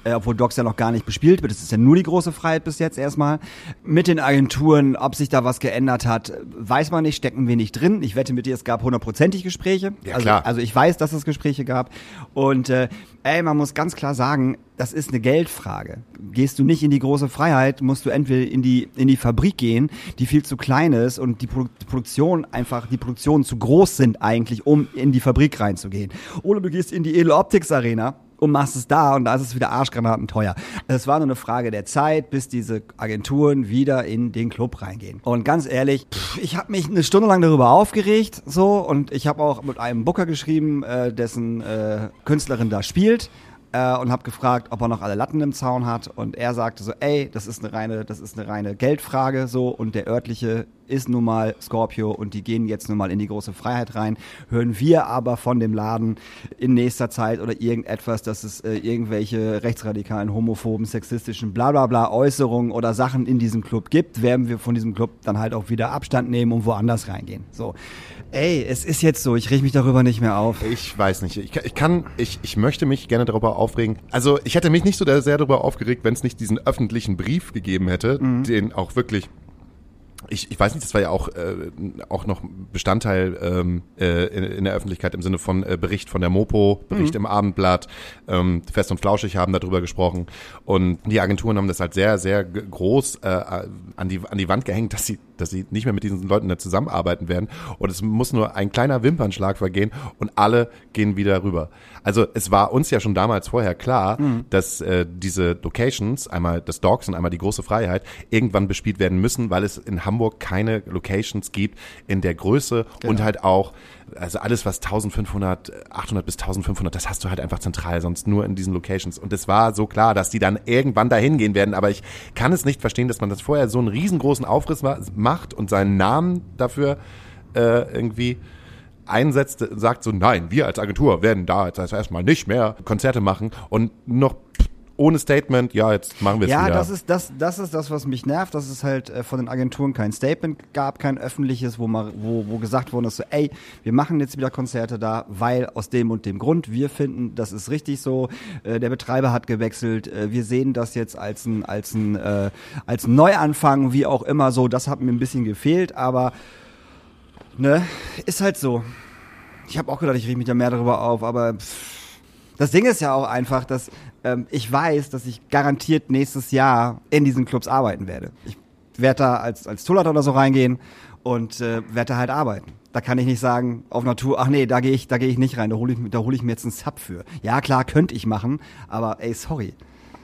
Äh, obwohl Docs ja noch gar nicht bespielt wird. Das ist ja nur die große Freiheit bis jetzt erstmal. Mit den Agenturen, ob sich da was geändert hat, weiß man nicht, stecken wir nicht drin. Ich wette mit dir, es gab hundertprozentig Gespräche. Ja, also, also ich weiß, dass es Gespräche gab. Und äh, ey, man muss ganz klar sagen, das ist eine Geldfrage. Gehst du nicht in die große Freiheit, musst du entweder in die, in die Fabrik gehen, die viel zu klein ist und die, die Produktion einfach, die Produktionen zu groß sind eigentlich, um in die Fabrik reinzugehen. Oder du gehst in die Edel Optics Arena und machst es da und da ist es wieder Arschgranaten teuer. Es war nur eine Frage der Zeit, bis diese Agenturen wieder in den Club reingehen. Und ganz ehrlich, pff, ich habe mich eine Stunde lang darüber aufgeregt, so und ich habe auch mit einem Booker geschrieben, äh, dessen äh, Künstlerin da spielt äh, und habe gefragt, ob er noch alle Latten im Zaun hat und er sagte so, ey, das ist eine reine, das ist eine reine Geldfrage so und der örtliche ist nun mal Scorpio und die gehen jetzt nun mal in die große Freiheit rein. Hören wir aber von dem Laden in nächster Zeit oder irgendetwas, dass es äh, irgendwelche rechtsradikalen, homophoben, sexistischen, bla bla bla Äußerungen oder Sachen in diesem Club gibt, werden wir von diesem Club dann halt auch wieder Abstand nehmen und woanders reingehen. So. Ey, es ist jetzt so, ich reg mich darüber nicht mehr auf. Ich weiß nicht. Ich, kann- ich kann, ich, ich möchte mich gerne darüber aufregen. Also ich hätte mich nicht so sehr darüber aufgeregt, wenn es nicht diesen öffentlichen Brief gegeben hätte, den auch wirklich. Ich, ich weiß nicht, das war ja auch, äh, auch noch Bestandteil ähm, äh, in, in der Öffentlichkeit im Sinne von äh, Bericht von der Mopo, Bericht im Abendblatt, ähm, Fest und Flauschig haben darüber gesprochen. Und die Agenturen haben das halt sehr, sehr groß äh, an, die, an die Wand gehängt, dass sie, dass sie nicht mehr mit diesen Leuten da zusammenarbeiten werden. Und es muss nur ein kleiner Wimpernschlag vergehen und alle gehen wieder rüber. Also es war uns ja schon damals vorher klar, dass äh, diese Locations, einmal das Dogs und einmal die große Freiheit, irgendwann bespielt werden müssen, weil es in Hamburg keine Locations gibt in der Größe und Genau. halt auch, also alles was 1500, 800 bis 1500, das hast du halt einfach zentral, sonst nur in diesen Locations. Und es war so klar, dass die dann irgendwann dahin gehen werden, aber ich kann es nicht verstehen, dass man das vorher so einen riesengroßen Aufriss ma- macht und seinen Namen dafür äh, irgendwie einsetzt, sagt so, nein, wir als Agentur werden da jetzt erstmal nicht mehr Konzerte machen. Und noch ohne Statement, ja, jetzt machen wir es Ja, wieder. das ist das, das ist das, was mich nervt, dass es halt äh, von den Agenturen kein Statement gab, kein öffentliches, wo mal, wo, wo gesagt worden ist, so, ey, wir machen jetzt wieder Konzerte da, weil aus dem und dem Grund, wir finden, das ist richtig so, äh, der Betreiber hat gewechselt, äh, wir sehen das jetzt als ein, als ein, äh, als Neuanfang, wie auch immer so, das hat mir ein bisschen gefehlt, aber ne, ist halt so. Ich habe auch gedacht, ich reg mich da mehr darüber auf, aber pff, das Ding ist ja auch einfach, dass ähm, ich weiß, dass ich garantiert nächstes Jahr in diesen Clubs arbeiten werde. Ich werde da als, als Tourleiter oder so reingehen und äh, werde da halt arbeiten. Da kann ich nicht sagen, auf Natur, ach nee, da gehe ich, da gehe ich nicht rein, da hole ich, da hol ich mir jetzt einen Sub für. Ja, klar, könnte ich machen, aber ey, sorry.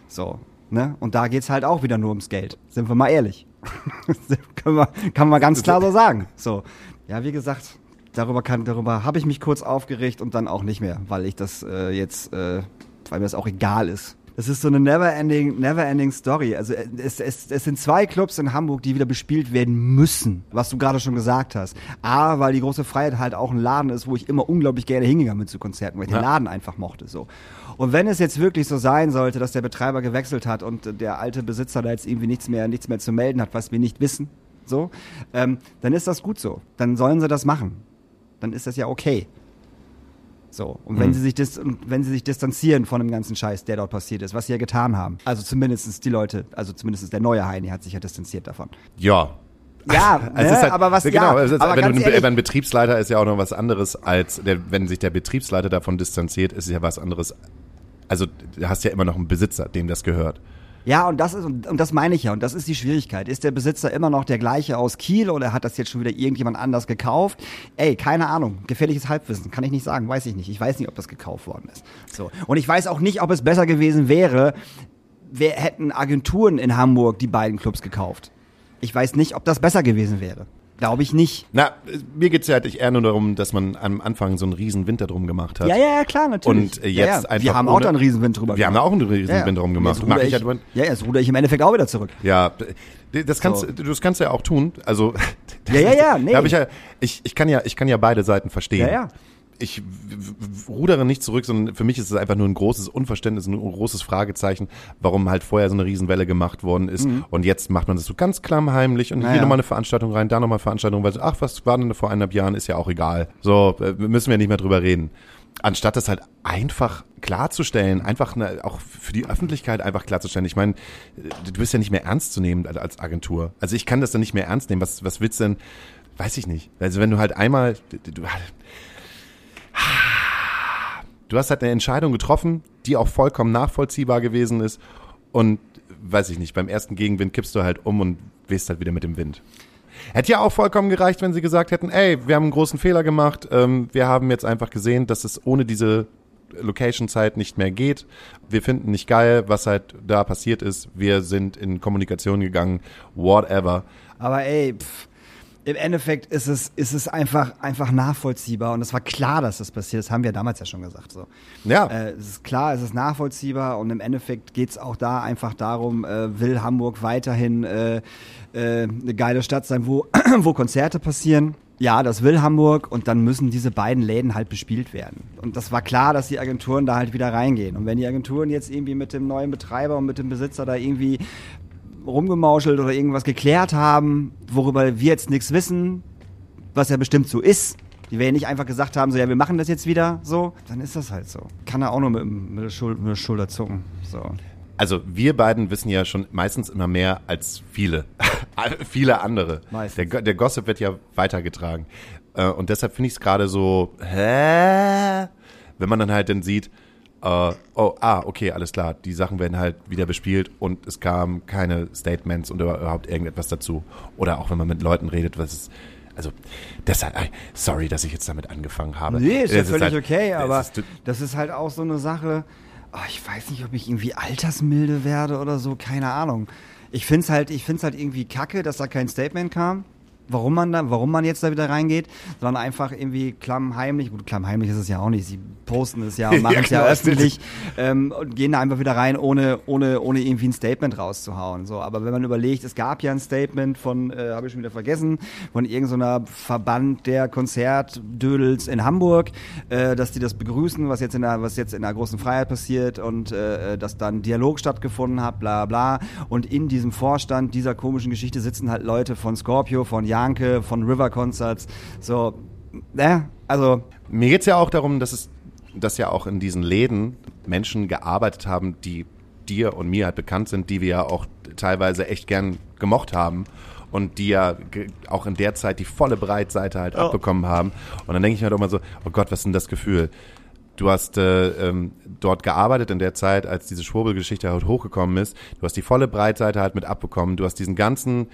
So, ne? Und da geht's halt auch wieder nur ums Geld. Sind wir mal ehrlich. Können wir, kann man ganz klar so sagen. So. Ja, wie gesagt, darüber kann, darüber habe ich mich kurz aufgeregt und dann auch nicht mehr, weil ich das äh, jetzt, äh, weil mir das auch egal ist. Das ist so eine never-ending, never-ending Story. Also äh, es, es, es sind zwei Clubs in Hamburg, die wieder bespielt werden müssen, was du gerade schon gesagt hast. A, weil die große Freiheit halt auch ein Laden ist, wo ich immer unglaublich gerne hingegangen bin zu Konzerten, weil ich Ja. den Laden einfach mochte. So. Und wenn es jetzt wirklich so sein sollte, dass der Betreiber gewechselt hat und der alte Besitzer da jetzt irgendwie nichts mehr, nichts mehr zu melden hat, was wir nicht wissen, so, ähm, dann ist das gut so. Dann sollen sie das machen. Dann ist das ja okay. So. Und wenn Mhm. sie sich dis wenn sie sich distanzieren von dem ganzen Scheiß, der dort passiert ist, was sie ja getan haben. Also zumindestens die Leute, also zumindest der neue Heini hat sich ja distanziert davon. ja. Ja, Es ne, ist halt, aber was genau, ja, es ist, aber wenn, du, ehrlich, ein Betriebsleiter ist ja auch noch was anderes als der, wenn sich der Betriebsleiter davon distanziert, ist es ja was anderes. Also du hast ja immer noch einen Besitzer, dem das gehört. Ja, und das ist, und, das meine ich ja, und das ist die Schwierigkeit. Ist der Besitzer immer noch der gleiche aus Kiel oder hat das jetzt schon wieder irgendjemand anders gekauft? Ey, keine Ahnung. Gefährliches Halbwissen. Kann ich nicht sagen, weiß ich nicht. Ich weiß nicht, ob das gekauft worden ist. So. Und ich weiß auch nicht, ob es besser gewesen wäre, wer hätten Agenturen in Hamburg die beiden Clubs gekauft. Ich weiß nicht, ob das besser gewesen wäre. Glaube ich nicht. Na, mir geht's ja halt eher nur darum, dass man am Anfang so einen riesen Winter drum gemacht hat. Ja, ja, ja, klar, natürlich. Und äh, ja, jetzt ja. einfach Wir haben ohne- auch da einen Riesenwind drüber Wir haben gemacht. auch einen riesen Ja, ja. Wind drum gemacht. Jetzt Mach ruder ich ich, halt- ja, jetzt ruder ich im Endeffekt auch wieder zurück. Ja, das kannst So. du das kannst du ja auch tun. Also Ja, ja, ja, nee. da ich, ja ich ich kann ja ich kann ja beide Seiten verstehen. Ja, ja. Ich rudere nicht zurück, sondern für mich ist es einfach nur ein großes Unverständnis, ein großes Fragezeichen, warum halt vorher so eine Riesenwelle gemacht worden ist und jetzt macht man das so ganz klammheimlich und Mhm. Na hier nochmal eine Veranstaltung rein, da nochmal eine Veranstaltung, weil ach, was war denn vor eineinhalb Jahren, ist ja auch egal. So, äh, müssen wir nicht mehr drüber reden. Anstatt das halt einfach klarzustellen, einfach eine, auch für die Öffentlichkeit einfach klarzustellen. Ich meine, du bist ja nicht mehr ernst zu nehmen als Agentur. Also ich kann das dann nicht mehr ernst nehmen. Was, was willst du denn? Weiß ich nicht. Also wenn du halt einmal, du, du, du hast halt eine Entscheidung getroffen, die auch vollkommen nachvollziehbar gewesen ist und weiß ich nicht, beim ersten Gegenwind kippst du halt um und wehst halt wieder mit dem Wind. Hätte ja auch vollkommen gereicht, wenn sie gesagt hätten, ey, wir haben einen großen Fehler gemacht, ähm, wir haben jetzt einfach gesehen, dass es ohne diese Location-Zeit nicht mehr geht. Wir finden nicht geil, was halt da passiert ist. Wir sind in Kommunikation gegangen, whatever. Aber ey, pff, im Endeffekt ist es, ist es einfach, einfach nachvollziehbar und es war klar, dass das passiert. Das haben wir damals ja schon gesagt. So. Ja. Äh, es ist klar, es ist nachvollziehbar und im Endeffekt geht's auch da einfach darum, äh, will Hamburg weiterhin äh, äh, eine geile Stadt sein, wo, wo Konzerte passieren. Ja, das will Hamburg und dann müssen diese beiden Läden halt bespielt werden. Und das war klar, dass die Agenturen da halt wieder reingehen. Und wenn die Agenturen jetzt irgendwie mit dem neuen Betreiber und mit dem Besitzer da irgendwie rumgemauschelt oder irgendwas geklärt haben, worüber wir jetzt nichts wissen, was ja bestimmt so ist. Die werden nicht einfach gesagt haben, so ja, wir machen das jetzt wieder so, dann ist das halt so. Kann er auch nur mit, mit, der, Schul mit der Schulter zucken. So. Also wir beiden wissen ja schon meistens immer mehr als viele. viele andere. Der, der Gossip wird ja weitergetragen. Äh, Und deshalb finde ich es gerade so, hä? Wenn man dann halt dann sieht, äh, oh, ah, okay, alles klar, die Sachen werden halt wieder bespielt und es kamen keine Statements und überhaupt irgendetwas dazu. Oder auch wenn man mit Leuten redet, was ist, also deshalb, äh, sorry, dass ich jetzt damit angefangen habe. Nee, ist ja Es völlig halt- okay, aber ist- das ist halt auch so eine Sache. Oh, ich weiß nicht, ob ich irgendwie altersmilde werde oder so, keine Ahnung. Ich find's halt, ich find's halt irgendwie kacke, dass da kein Statement kam. Warum man da, warum man jetzt da wieder reingeht, sondern einfach irgendwie klammheimlich, gut, klammheimlich ist es ja auch nicht, sie posten es ja und machen es ja, genau, öffentlich ähm, und gehen da einfach wieder rein, ohne, ohne, ohne irgendwie ein Statement rauszuhauen. So, aber wenn man überlegt, es gab ja ein Statement von, äh, habe ich schon wieder vergessen, von irgendeiner Verband der Konzertdödels in Hamburg, äh, dass die das begrüßen, was jetzt in der, was jetzt in der großen Freiheit passiert und äh, dass dann Dialog stattgefunden hat, bla bla. Und in diesem Vorstand dieser komischen Geschichte sitzen halt Leute von Scorpio, von Janke, von River Concerts. So, ne? Also, Mir geht's ja auch darum, dass es, dass ja auch in diesen Läden Menschen gearbeitet haben, die dir und mir halt bekannt sind, die wir ja auch teilweise echt gern gemocht haben und die ja auch in der Zeit die volle Breitseite halt abbekommen haben. Und dann denke ich mir halt mal so, oh Gott, was ist denn das Gefühl? Du hast äh, ähm, dort gearbeitet in der Zeit, als diese Schwurbelgeschichte halt hochgekommen ist. Du hast die volle Breitseite halt mit abbekommen. Du hast diesen ganzen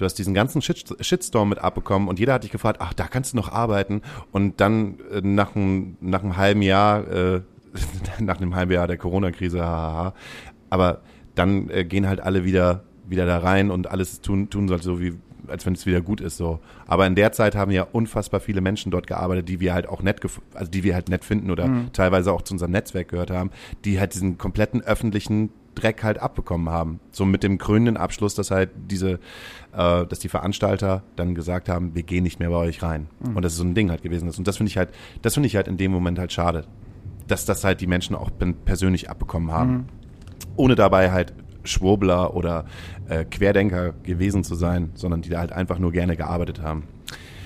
Du hast diesen ganzen Shit Shitstorm mit abbekommen und jeder hat dich gefragt, ach, da kannst du noch arbeiten. Und dann äh, nach, einem, nach einem halben Jahr, äh, nach einem halben Jahr der Corona-Krise, hahaha, aber dann äh, gehen halt alle wieder, wieder da rein und alles tun, tun soll so wie, als wenn es wieder gut ist, so. Aber in der Zeit haben ja unfassbar viele Menschen dort gearbeitet, die wir halt auch nett, also die wir halt nett finden oder teilweise auch zu unserem Netzwerk gehört haben, die halt diesen kompletten öffentlichen Dreck halt abbekommen haben. So mit dem krönenden Abschluss, dass halt diese, äh, dass die Veranstalter dann gesagt haben, wir gehen nicht mehr bei euch rein. Und das ist so ein Ding halt gewesen ist. Und das finde ich halt, das finde ich halt in dem Moment halt schade, dass das halt die Menschen auch persönlich abbekommen haben. Ohne dabei halt Schwurbler oder äh, Querdenker gewesen zu sein, sondern die da halt einfach nur gerne gearbeitet haben.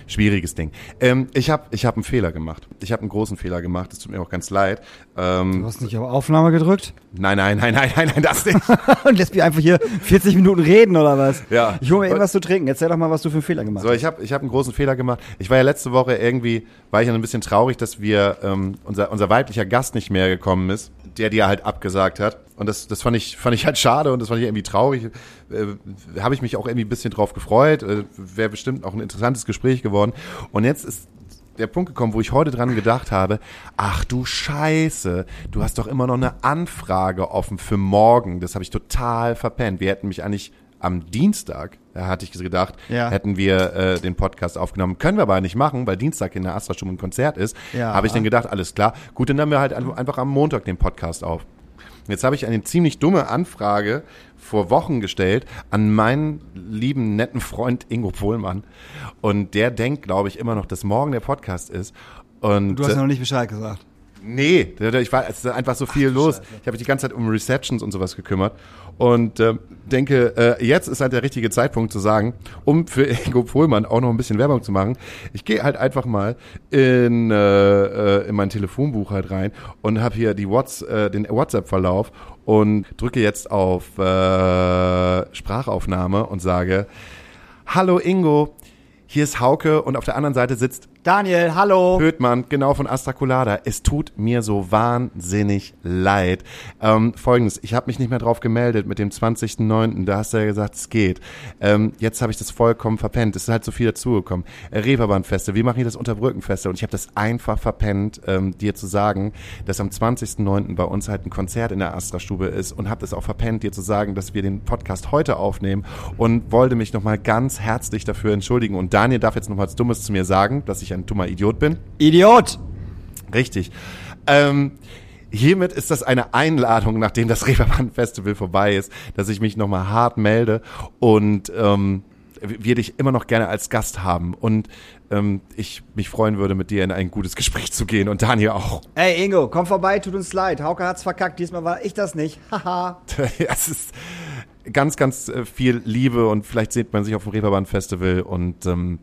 Schwieriges Ding. Ähm, ich habe ich hab einen Fehler gemacht. Ich habe einen großen Fehler gemacht. Es tut mir auch ganz leid. Ähm, du hast nicht auf Aufnahme gedrückt nein, nein, nein, nein, nein, nein, das nicht. und lässt mich einfach hier 40 Minuten reden oder was? Ja. Ich hole mir irgendwas zu trinken. Erzähl doch mal, was du für einen Fehler gemacht So, ich habe ich hab einen großen Fehler gemacht. Ich war ja letzte Woche irgendwie, war ich ja ein bisschen traurig, dass wir, ähm, unser, unser weiblicher Gast nicht mehr gekommen ist, der dir halt abgesagt hat. Und das, das fand ich, fand ich halt schade und das fand ich irgendwie traurig. Äh, habe ich mich auch irgendwie ein bisschen drauf gefreut. Äh, Wäre bestimmt auch ein interessantes Gespräch geworden. Und jetzt ist der Punkt gekommen, wo ich heute dran gedacht habe, ach du Scheiße, du hast doch immer noch eine Anfrage offen für morgen. Das habe ich total verpennt. Wir hätten mich eigentlich am Dienstag, da hatte ich gedacht, Ja. hätten wir äh, den Podcast aufgenommen. Können wir aber nicht machen, weil Dienstag in der Astra-Stube ein Konzert ist. Ja. Habe ich dann gedacht, alles klar. Gut, dann nehmen wir halt einfach am Montag den Podcast auf. Jetzt habe ich eine ziemlich dumme Anfrage vor Wochen gestellt an meinen lieben, netten Freund Ingo Pohlmann. Und der denkt, glaube ich, immer noch, dass morgen der Podcast ist. Und Du hast ja noch nicht Bescheid gesagt. Nee, ich war, es ist einfach so viel los. Ich habe mich die ganze Zeit um Receptions und sowas gekümmert und äh, denke, äh, jetzt ist halt der richtige Zeitpunkt zu sagen, um für Ingo Pohlmann auch noch ein bisschen Werbung zu machen. Ich gehe halt einfach mal in, äh, äh, in mein Telefonbuch halt rein und habe hier die Whats, äh, den WhatsApp-Verlauf und drücke jetzt auf äh, Sprachaufnahme und sage, Hallo Ingo, hier ist Hauke und auf der anderen Seite sitzt Daniel, hallo. Höhtmann, genau von Astraculada. Es tut mir so wahnsinnig leid. Ähm, Folgendes, ich habe mich nicht mehr drauf gemeldet mit dem 20.09., da hast du ja gesagt, es geht. Ähm, jetzt habe ich das vollkommen verpennt. Es ist halt so viel dazugekommen. Äh, wie mache ich das Unterbrückenfeste? Und ich habe das einfach verpennt, ähm, dir zu sagen, dass am 20.09. bei uns halt ein Konzert in der Astra-Stube ist und habe das auch verpennt, dir zu sagen, dass wir den Podcast heute aufnehmen und wollte mich nochmal ganz herzlich dafür entschuldigen. Und Daniel darf jetzt noch was Dummes zu mir sagen, dass ich ein dummer Idiot bin. Idiot. Richtig. Ähm, hiermit ist das eine Einladung, nachdem das Reeperbahn Festival vorbei ist, dass ich mich nochmal hart melde und ähm, wir dich immer noch gerne als Gast haben und ähm, ich mich freuen würde, mit dir in ein gutes Gespräch zu gehen und Daniel auch. Ey, Ingo, komm vorbei, tut uns leid. Hauke hat's verkackt, diesmal war ich das nicht. Haha. es ist ganz, ganz äh, viel Liebe und vielleicht sieht man sich auf dem Reeperbahn Festival und ähm,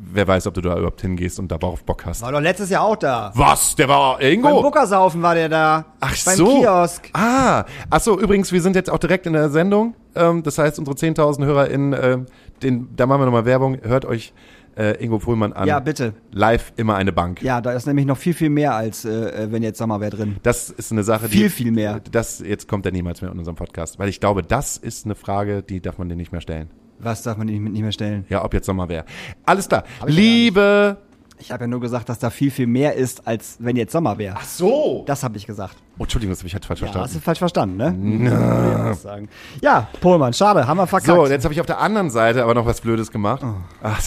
wer weiß, ob du da überhaupt hingehst und darauf Bock hast. war doch letztes Jahr auch da. Was? Der war Beim Ingo? Buckersaufen war der da. Ach Beim so. Kiosk. Ah, ach so, übrigens, wir sind jetzt auch direkt in der Sendung. Ähm, das heißt, unsere 10.000 HörerInnen, ähm, den, da machen wir nochmal Werbung. Hört euch äh, Ingo Pohlmann an. Ja, bitte. Live immer eine Bank. Ja, da ist nämlich noch viel, viel mehr als, äh, wenn jetzt Sommer wäre drin. Das ist eine Sache, die. Viel, viel mehr. Das, jetzt kommt er niemals mehr in unserem Podcast. Weil ich glaube, das ist eine Frage, die darf man dir nicht mehr stellen. Was darf man nicht, mehr stellen? Ja, ob jetzt Sommer wäre. Alles klar. ich ja Liebe Ich habe ja nur gesagt, dass da viel, viel mehr ist, als wenn jetzt Sommer wäre. so. Das habe ich gesagt. Oh, Entschuldigung, das habe ich halt falsch Ja, hast verstanden. du falsch verstanden, ne? Ja, sagen. ja Pohlmann, schade, haben wir verkackt. So, jetzt habe ich auf der anderen Seite aber noch was Blödes gemacht. Oh. Ach,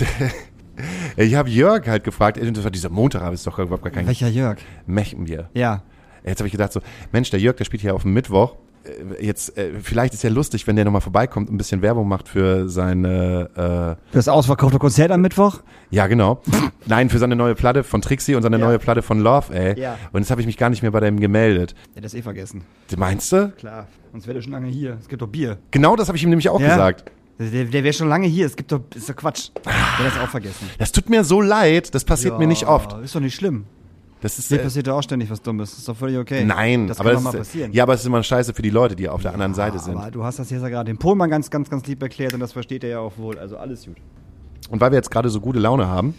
ich habe Jörg halt gefragt, das war dieser Montag, aber ist doch überhaupt gar kein Welcher Jörg? Mechenbier. Ja. Jetzt habe ich gedacht so, Mensch, der Jörg, der spielt hier auf dem Mittwoch. Äh, Jetzt, äh, vielleicht ist ja lustig, wenn der nochmal vorbeikommt und ein bisschen Werbung macht für seine, Für das ausverkaufte Konzert am Mittwoch? äh, ja genau, nein, für seine neue Platte von Trixie und seine Ja. neue Platte von Love, ey. Ja. Und jetzt habe ich mich gar nicht mehr bei dem gemeldet. Ja, das eh vergessen. Meinst du? Klar, sonst wäre der schon lange hier. Es gibt doch Bier. Genau das habe ich ihm nämlich auch Ja. gesagt. Der, der wäre schon lange hier. Es gibt doch, ist doch Quatsch. Der hat das auch vergessen. Das tut mir so leid, das passiert mir nicht oft. Ist doch nicht schlimm. Das ist, Mir äh, passiert doch auch ständig was Dummes. Ist doch völlig okay. nein, das aber kann das doch mal ist, passieren. ja, aber es ist immer scheiße für die Leute, die auf der anderen Seite sind. Aber du hast das jetzt ja gerade dem Pohlmann ganz, ganz, ganz lieb erklärt und das versteht er ja auch wohl. Also alles gut. Und weil wir jetzt gerade so gute Laune haben,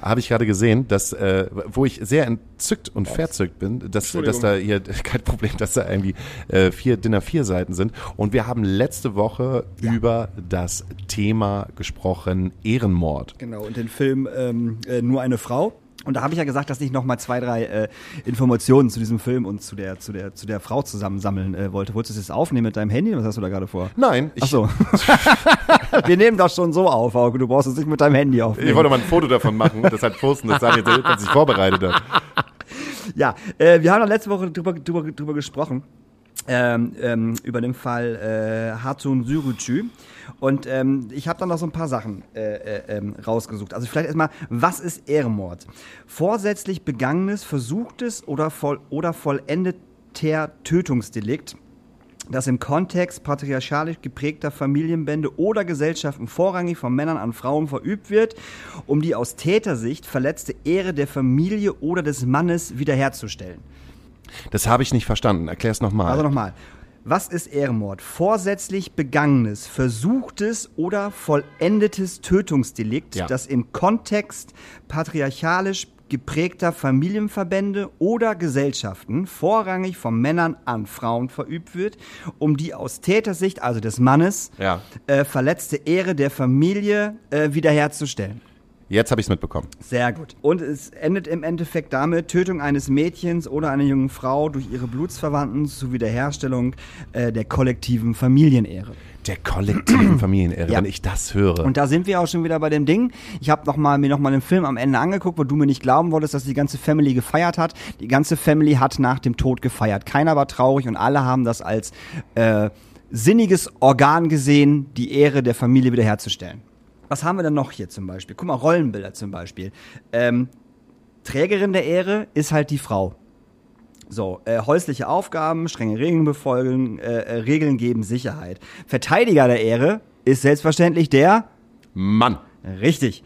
habe ich gerade gesehen, dass, äh, wo ich sehr entzückt und verzückt bin, dass, dass da hier, kein Problem, dass da irgendwie äh, vier Dinner vier Seiten sind. Und wir haben letzte Woche über das Thema gesprochen, Ehrenmord. Genau, und den Film ähm, äh, Nur eine Frau. Und da habe ich ja gesagt, dass ich noch mal zwei, drei äh, Informationen zu diesem Film und zu der, zu der, zu der Frau zusammensammeln äh, wollte. Wolltest du das jetzt aufnehmen mit deinem Handy? Was hast du da gerade vor? Nein, ich, Ach so. Wir nehmen das schon so auf, Auge. Du brauchst es nicht mit deinem Handy aufnehmen. ich wollte mal ein Foto davon machen, das halt posten, das sagen jetzt, dass ich vorbereitet habe. Ja, äh, wir haben doch letzte Woche drüber, drüber, drüber gesprochen. Ähm, ähm, über den Fall äh, Hatun Sürücü. Und ähm, ich habe dann noch so ein paar Sachen äh, äh, ähm, rausgesucht. Also vielleicht erstmal, was ist Ehrenmord? Vorsätzlich begangenes, versuchtes oder, voll, oder vollendeter Tötungsdelikt, das im Kontext patriarchalisch geprägter Familienbände oder Gesellschaften vorrangig von Männern an Frauen verübt wird, um die aus Tätersicht verletzte Ehre der Familie oder des Mannes wiederherzustellen. Das habe ich nicht verstanden. Erklär es nochmal. Also nochmal. Was ist Ehrenmord? Vorsätzlich begangenes, versuchtes oder vollendetes Tötungsdelikt, Ja. das im Kontext patriarchalisch geprägter Familienverbände oder Gesellschaften vorrangig von Männern an Frauen verübt wird, um die aus Tätersicht, also des Mannes, Ja. äh, verletzte Ehre der Familie äh, wiederherzustellen. Jetzt habe ich es mitbekommen. Sehr gut. Und es endet im Endeffekt damit Tötung eines Mädchens oder einer jungen Frau durch ihre Blutsverwandten sowie der Herstellung äh, der kollektiven Familienehre. Der kollektiven Familienehre, Ja. wenn ich das höre. Und da sind wir auch schon wieder bei dem Ding. Ich habe noch mal, mir nochmal den Film am Ende angeguckt, wo du mir nicht glauben wolltest, dass die ganze Family gefeiert hat. Die ganze Family hat nach dem Tod gefeiert. Keiner war traurig und alle haben das als äh, sinniges Organ gesehen, die Ehre der Familie wiederherzustellen. Was haben wir denn noch hier zum Beispiel? Guck mal, Rollenbilder zum Beispiel. Ähm, Trägerin der Ehre ist halt die Frau. So, äh, häusliche Aufgaben, strenge Regeln befolgen, äh, äh, Regeln geben Sicherheit. Verteidiger der Ehre ist selbstverständlich der Mann. Richtig.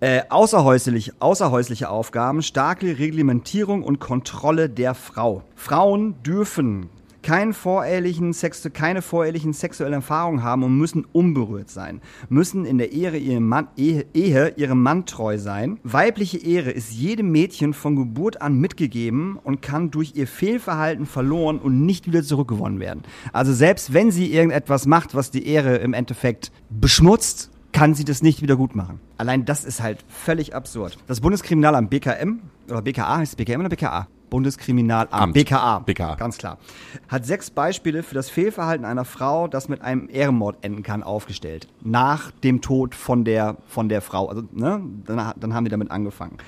Äh, außerhäuslich, außerhäusliche Aufgaben, starke Reglementierung und Kontrolle der Frau. Frauen dürfen keinen vorehelichen Sex, keine vorehelichen sexuellen Erfahrungen haben und müssen unberührt sein. Müssen in der Ehre ihrem Mann, Ehe, Ehe ihrem Mann treu sein. Weibliche Ehre ist jedem Mädchen von Geburt an mitgegeben und kann durch ihr Fehlverhalten verloren und nicht wieder zurückgewonnen werden. Also selbst wenn sie irgendetwas macht, was die Ehre im Endeffekt beschmutzt, kann sie das nicht wieder gut machen. Allein das ist halt völlig absurd. Das Bundeskriminalamt BKM, oder BKA, heißt es BKM oder BKA? Bundeskriminalamt, Amt. BKA. BKA. Ganz klar. Hat sechs Beispiele für das Fehlverhalten einer Frau, das mit einem Ehrenmord enden kann, aufgestellt. Nach dem Tod von der, von der Frau. Also, ne, dann, dann haben die damit angefangen.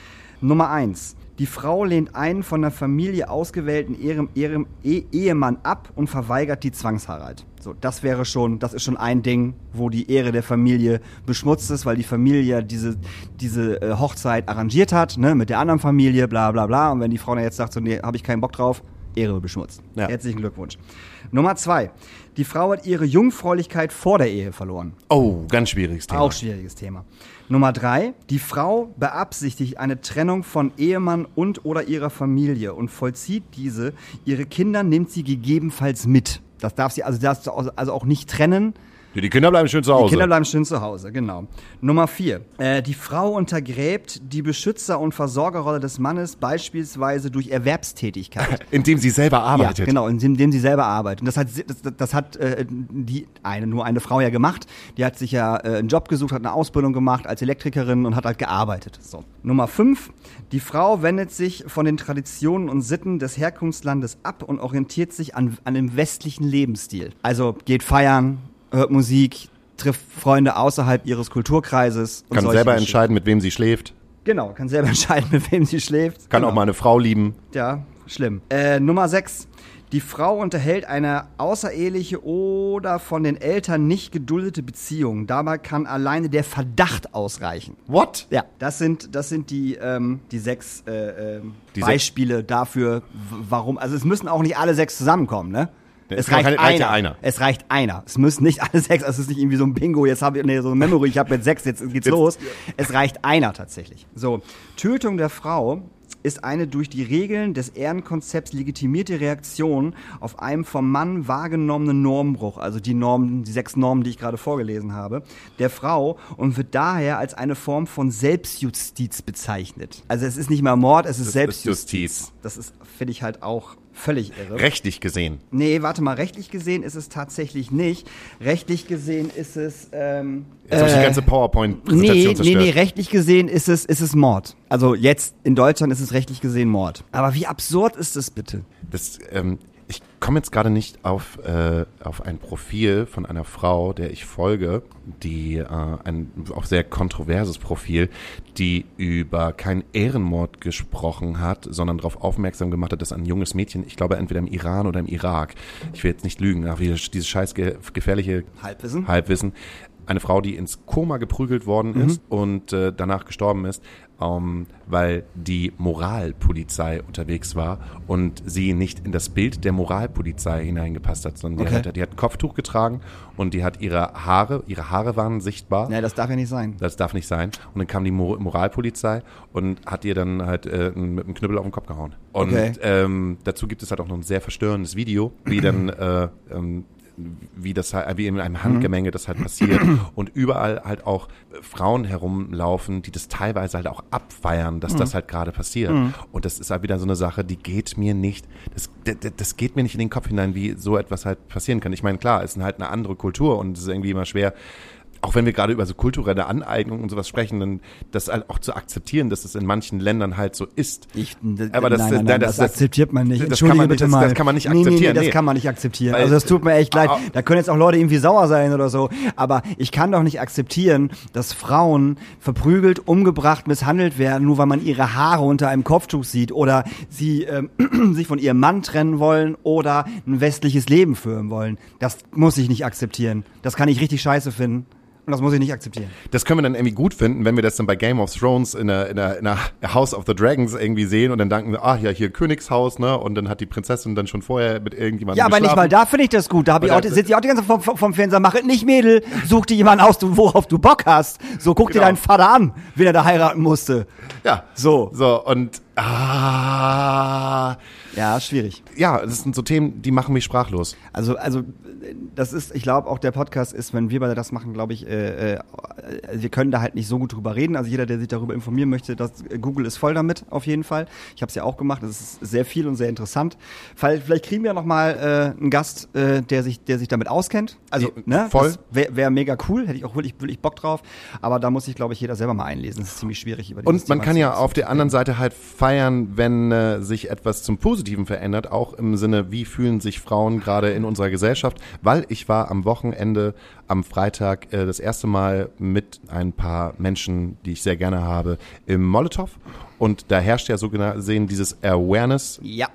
Nummer eins. Die Frau lehnt einen von der Familie ausgewählten E- Ehemann ab und verweigert die Zwangsheirat. So, das wäre schon, das ist schon ein Ding, wo die Ehre der Familie beschmutzt ist, weil die Familie diese, diese äh, Hochzeit arrangiert hat, ne, mit der anderen Familie, bla bla bla. Und wenn die Frau dann jetzt sagt, so, nee, habe ich keinen Bock drauf, Ehre beschmutzt. Ja. Herzlichen Glückwunsch. Nummer zwei. Die Frau hat ihre Jungfräulichkeit vor der Ehe verloren. Oh, ganz schwieriges Thema. Auch schwieriges Thema. Nummer drei. Die Frau beabsichtigt eine Trennung von Ehemann und oder ihrer Familie und vollzieht diese. Ihre Kinder nimmt sie gegebenenfalls mit. Das darf sie also, darf also auch nicht trennen. Die Kinder bleiben schön zu Hause. Die Kinder bleiben schön zu Hause, genau. Nummer vier. Äh, die Frau untergräbt die Beschützer- und Versorgerrolle des Mannes beispielsweise durch Erwerbstätigkeit. indem sie selber arbeitet. Ja, genau, indem, indem sie selber arbeitet. Und das hat, das, das hat äh, die eine, nur eine Frau ja gemacht. Die hat sich ja äh, einen Job gesucht, hat eine Ausbildung gemacht als Elektrikerin und hat halt gearbeitet. So. Nummer fünf. Die Frau wendet sich von den Traditionen und Sitten des Herkunftslandes ab und orientiert sich an, an dem westlichen Lebensstil. Also geht feiern, hört Musik, trifft Freunde außerhalb ihres Kulturkreises. Und Kann selber entscheiden, mit wem sie schläft. Genau, kann selber entscheiden, mit wem sie schläft. Kann genau. auch mal eine Frau lieben. Ja, schlimm. Äh, Nummer 6. Die Frau unterhält eine außereheliche oder von den Eltern nicht geduldete Beziehung. Dabei kann alleine der Verdacht ausreichen. What? Ja, das sind, das sind die, ähm, die sechs äh, ähm, Die Beispiele dafür, w- warum. Also es müssen auch nicht alle sechs zusammenkommen, ne? Nee, Es es reicht reicht, ja einer. einer. Es reicht einer. Es müssen nicht alle sechs. Es ist nicht irgendwie so ein Bingo. Jetzt habe ich nee, so ein Memory. Ich habe jetzt sechs. Jetzt geht's Jetzt- los. Es reicht einer tatsächlich. So Tötung der Frau ist eine durch die Regeln des Ehrenkonzepts legitimierte Reaktion auf einen vom Mann wahrgenommenen Normbruch, also die Normen, die sechs Normen, die ich gerade vorgelesen habe, der Frau und wird daher als eine Form von Selbstjustiz bezeichnet. Also es ist nicht mehr Mord, es ist ist Selbstjustiz. Justiz. Das ist, finde ich halt auch völlig irre. Rechtlich gesehen. Nee, warte mal, rechtlich gesehen ist es tatsächlich nicht. Rechtlich gesehen ist es. Ähm, Jetzt habe ich die ganze nee, PowerPoint-Präsentation nee, zerstört. nee, rechtlich gesehen ist es, ist es Mord. Also jetzt in Deutschland ist es rechtlich gesehen Mord. Aber wie absurd ist es bitte? Das, ähm, ich komme jetzt gerade nicht auf, äh, auf ein Profil von einer Frau, der ich folge, die äh, ein auch sehr kontroverses Profil, die über keinen Ehrenmord gesprochen hat, sondern darauf aufmerksam gemacht hat, dass ein junges Mädchen, ich glaube entweder im Iran oder im Irak, ich will jetzt nicht lügen, aber dieses scheiß ge gefährliche Halbwissen? Halbwissen, eine Frau, die ins Koma geprügelt worden Mhm. ist und äh, danach gestorben ist, ähm, weil die Moralpolizei unterwegs war und sie nicht in das Bild der Moralpolizei hineingepasst hat, sondern die, Okay. hat, die hat ein Kopftuch getragen und die hat ihre Haare, ihre Haare waren sichtbar. Nee, das darf ja nicht sein. Das darf nicht sein. Und dann kam die Mo Moralpolizei und hat ihr dann halt äh, mit einem Knüppel auf den Kopf gehauen. Und Okay. ähm, dazu gibt es halt auch noch ein sehr verstörendes Video, wie dann äh, ähm, wie das halt, wie in einem Handgemenge das halt passiert und überall halt auch Frauen herumlaufen, die das teilweise halt auch abfeiern, dass das halt gerade passiert. Und das ist halt wieder so eine Sache, die geht mir nicht, das, das, das geht mir nicht in den Kopf hinein, wie so etwas halt passieren kann. Ich meine, klar, es ist halt eine andere Kultur und es ist irgendwie immer schwer, auch wenn wir gerade über so kulturelle Aneignung und sowas sprechen, dann das halt auch zu akzeptieren, dass es in manchen Ländern halt so ist. Ich, Aber das- nein, nein, nein, das- das, akzeptiert man nicht. das kann Entschuldige man nicht- bitte mal. das kann man nicht Nee, nee, akzeptieren, Nee, das nee. kann man nicht akzeptieren. Weil- also das tut mir echt leid. Da können jetzt auch Leute irgendwie sauer sein oder so. Aber ich kann doch nicht akzeptieren, dass Frauen verprügelt, umgebracht, misshandelt werden, nur weil man ihre Haare unter einem Kopftuch sieht oder sie ähm, sich von ihrem Mann trennen wollen oder ein westliches Leben führen wollen. Das muss ich nicht akzeptieren. Das kann ich richtig scheiße finden. Und das muss ich nicht akzeptieren. Das können wir dann irgendwie gut finden, wenn wir das dann bei Game of Thrones in der, in der, in der House of the Dragons irgendwie sehen und dann denken wir, ah ja, hier Königshaus, ne? Und dann hat die Prinzessin dann schon vorher mit irgendjemandem Ja, aber nicht geschlafen. mal da finde ich das gut. Da hab ich auch, da- sitzt die auch die ganze Zeit vom, vom, Fernseher, mach es nicht Mädel, such dir jemanden aus, du- worauf du Bock hast. So, guck dir Genau. deinen Vater an, wenn er da heiraten musste. Ja. So. So, und ah, Ja, schwierig. ja, das sind so Themen, die machen mich sprachlos. Also, also das ist, ich glaube, auch der Podcast ist, wenn wir beide das machen, glaube ich, äh, äh, wir können da halt nicht so gut drüber reden. Also jeder, der sich darüber informieren möchte, das, Google ist voll damit, auf jeden Fall. Ich habe es ja auch gemacht, das ist sehr viel und sehr interessant. Fall- Vielleicht kriegen wir noch mal äh, einen Gast, äh, der sich, der sich damit auskennt. Also, ne, voll. Wäre wär mega cool, hätte ich auch wirklich, wirklich Bock drauf. Aber da muss sich, glaube ich, jeder selber mal einlesen. Das ist ziemlich schwierig über Und man kann ja auf der anderen Seite halt feiern, wenn äh, sich etwas zum Positiven verändert, auch im Sinne, wie fühlen sich Frauen gerade in unserer Gesellschaft, weil ich war am Wochenende, am Freitag äh, das erste Mal mit ein paar Menschen, die ich sehr gerne habe, im Molotow und da herrscht ja so gesehen dieses Awareness Ja.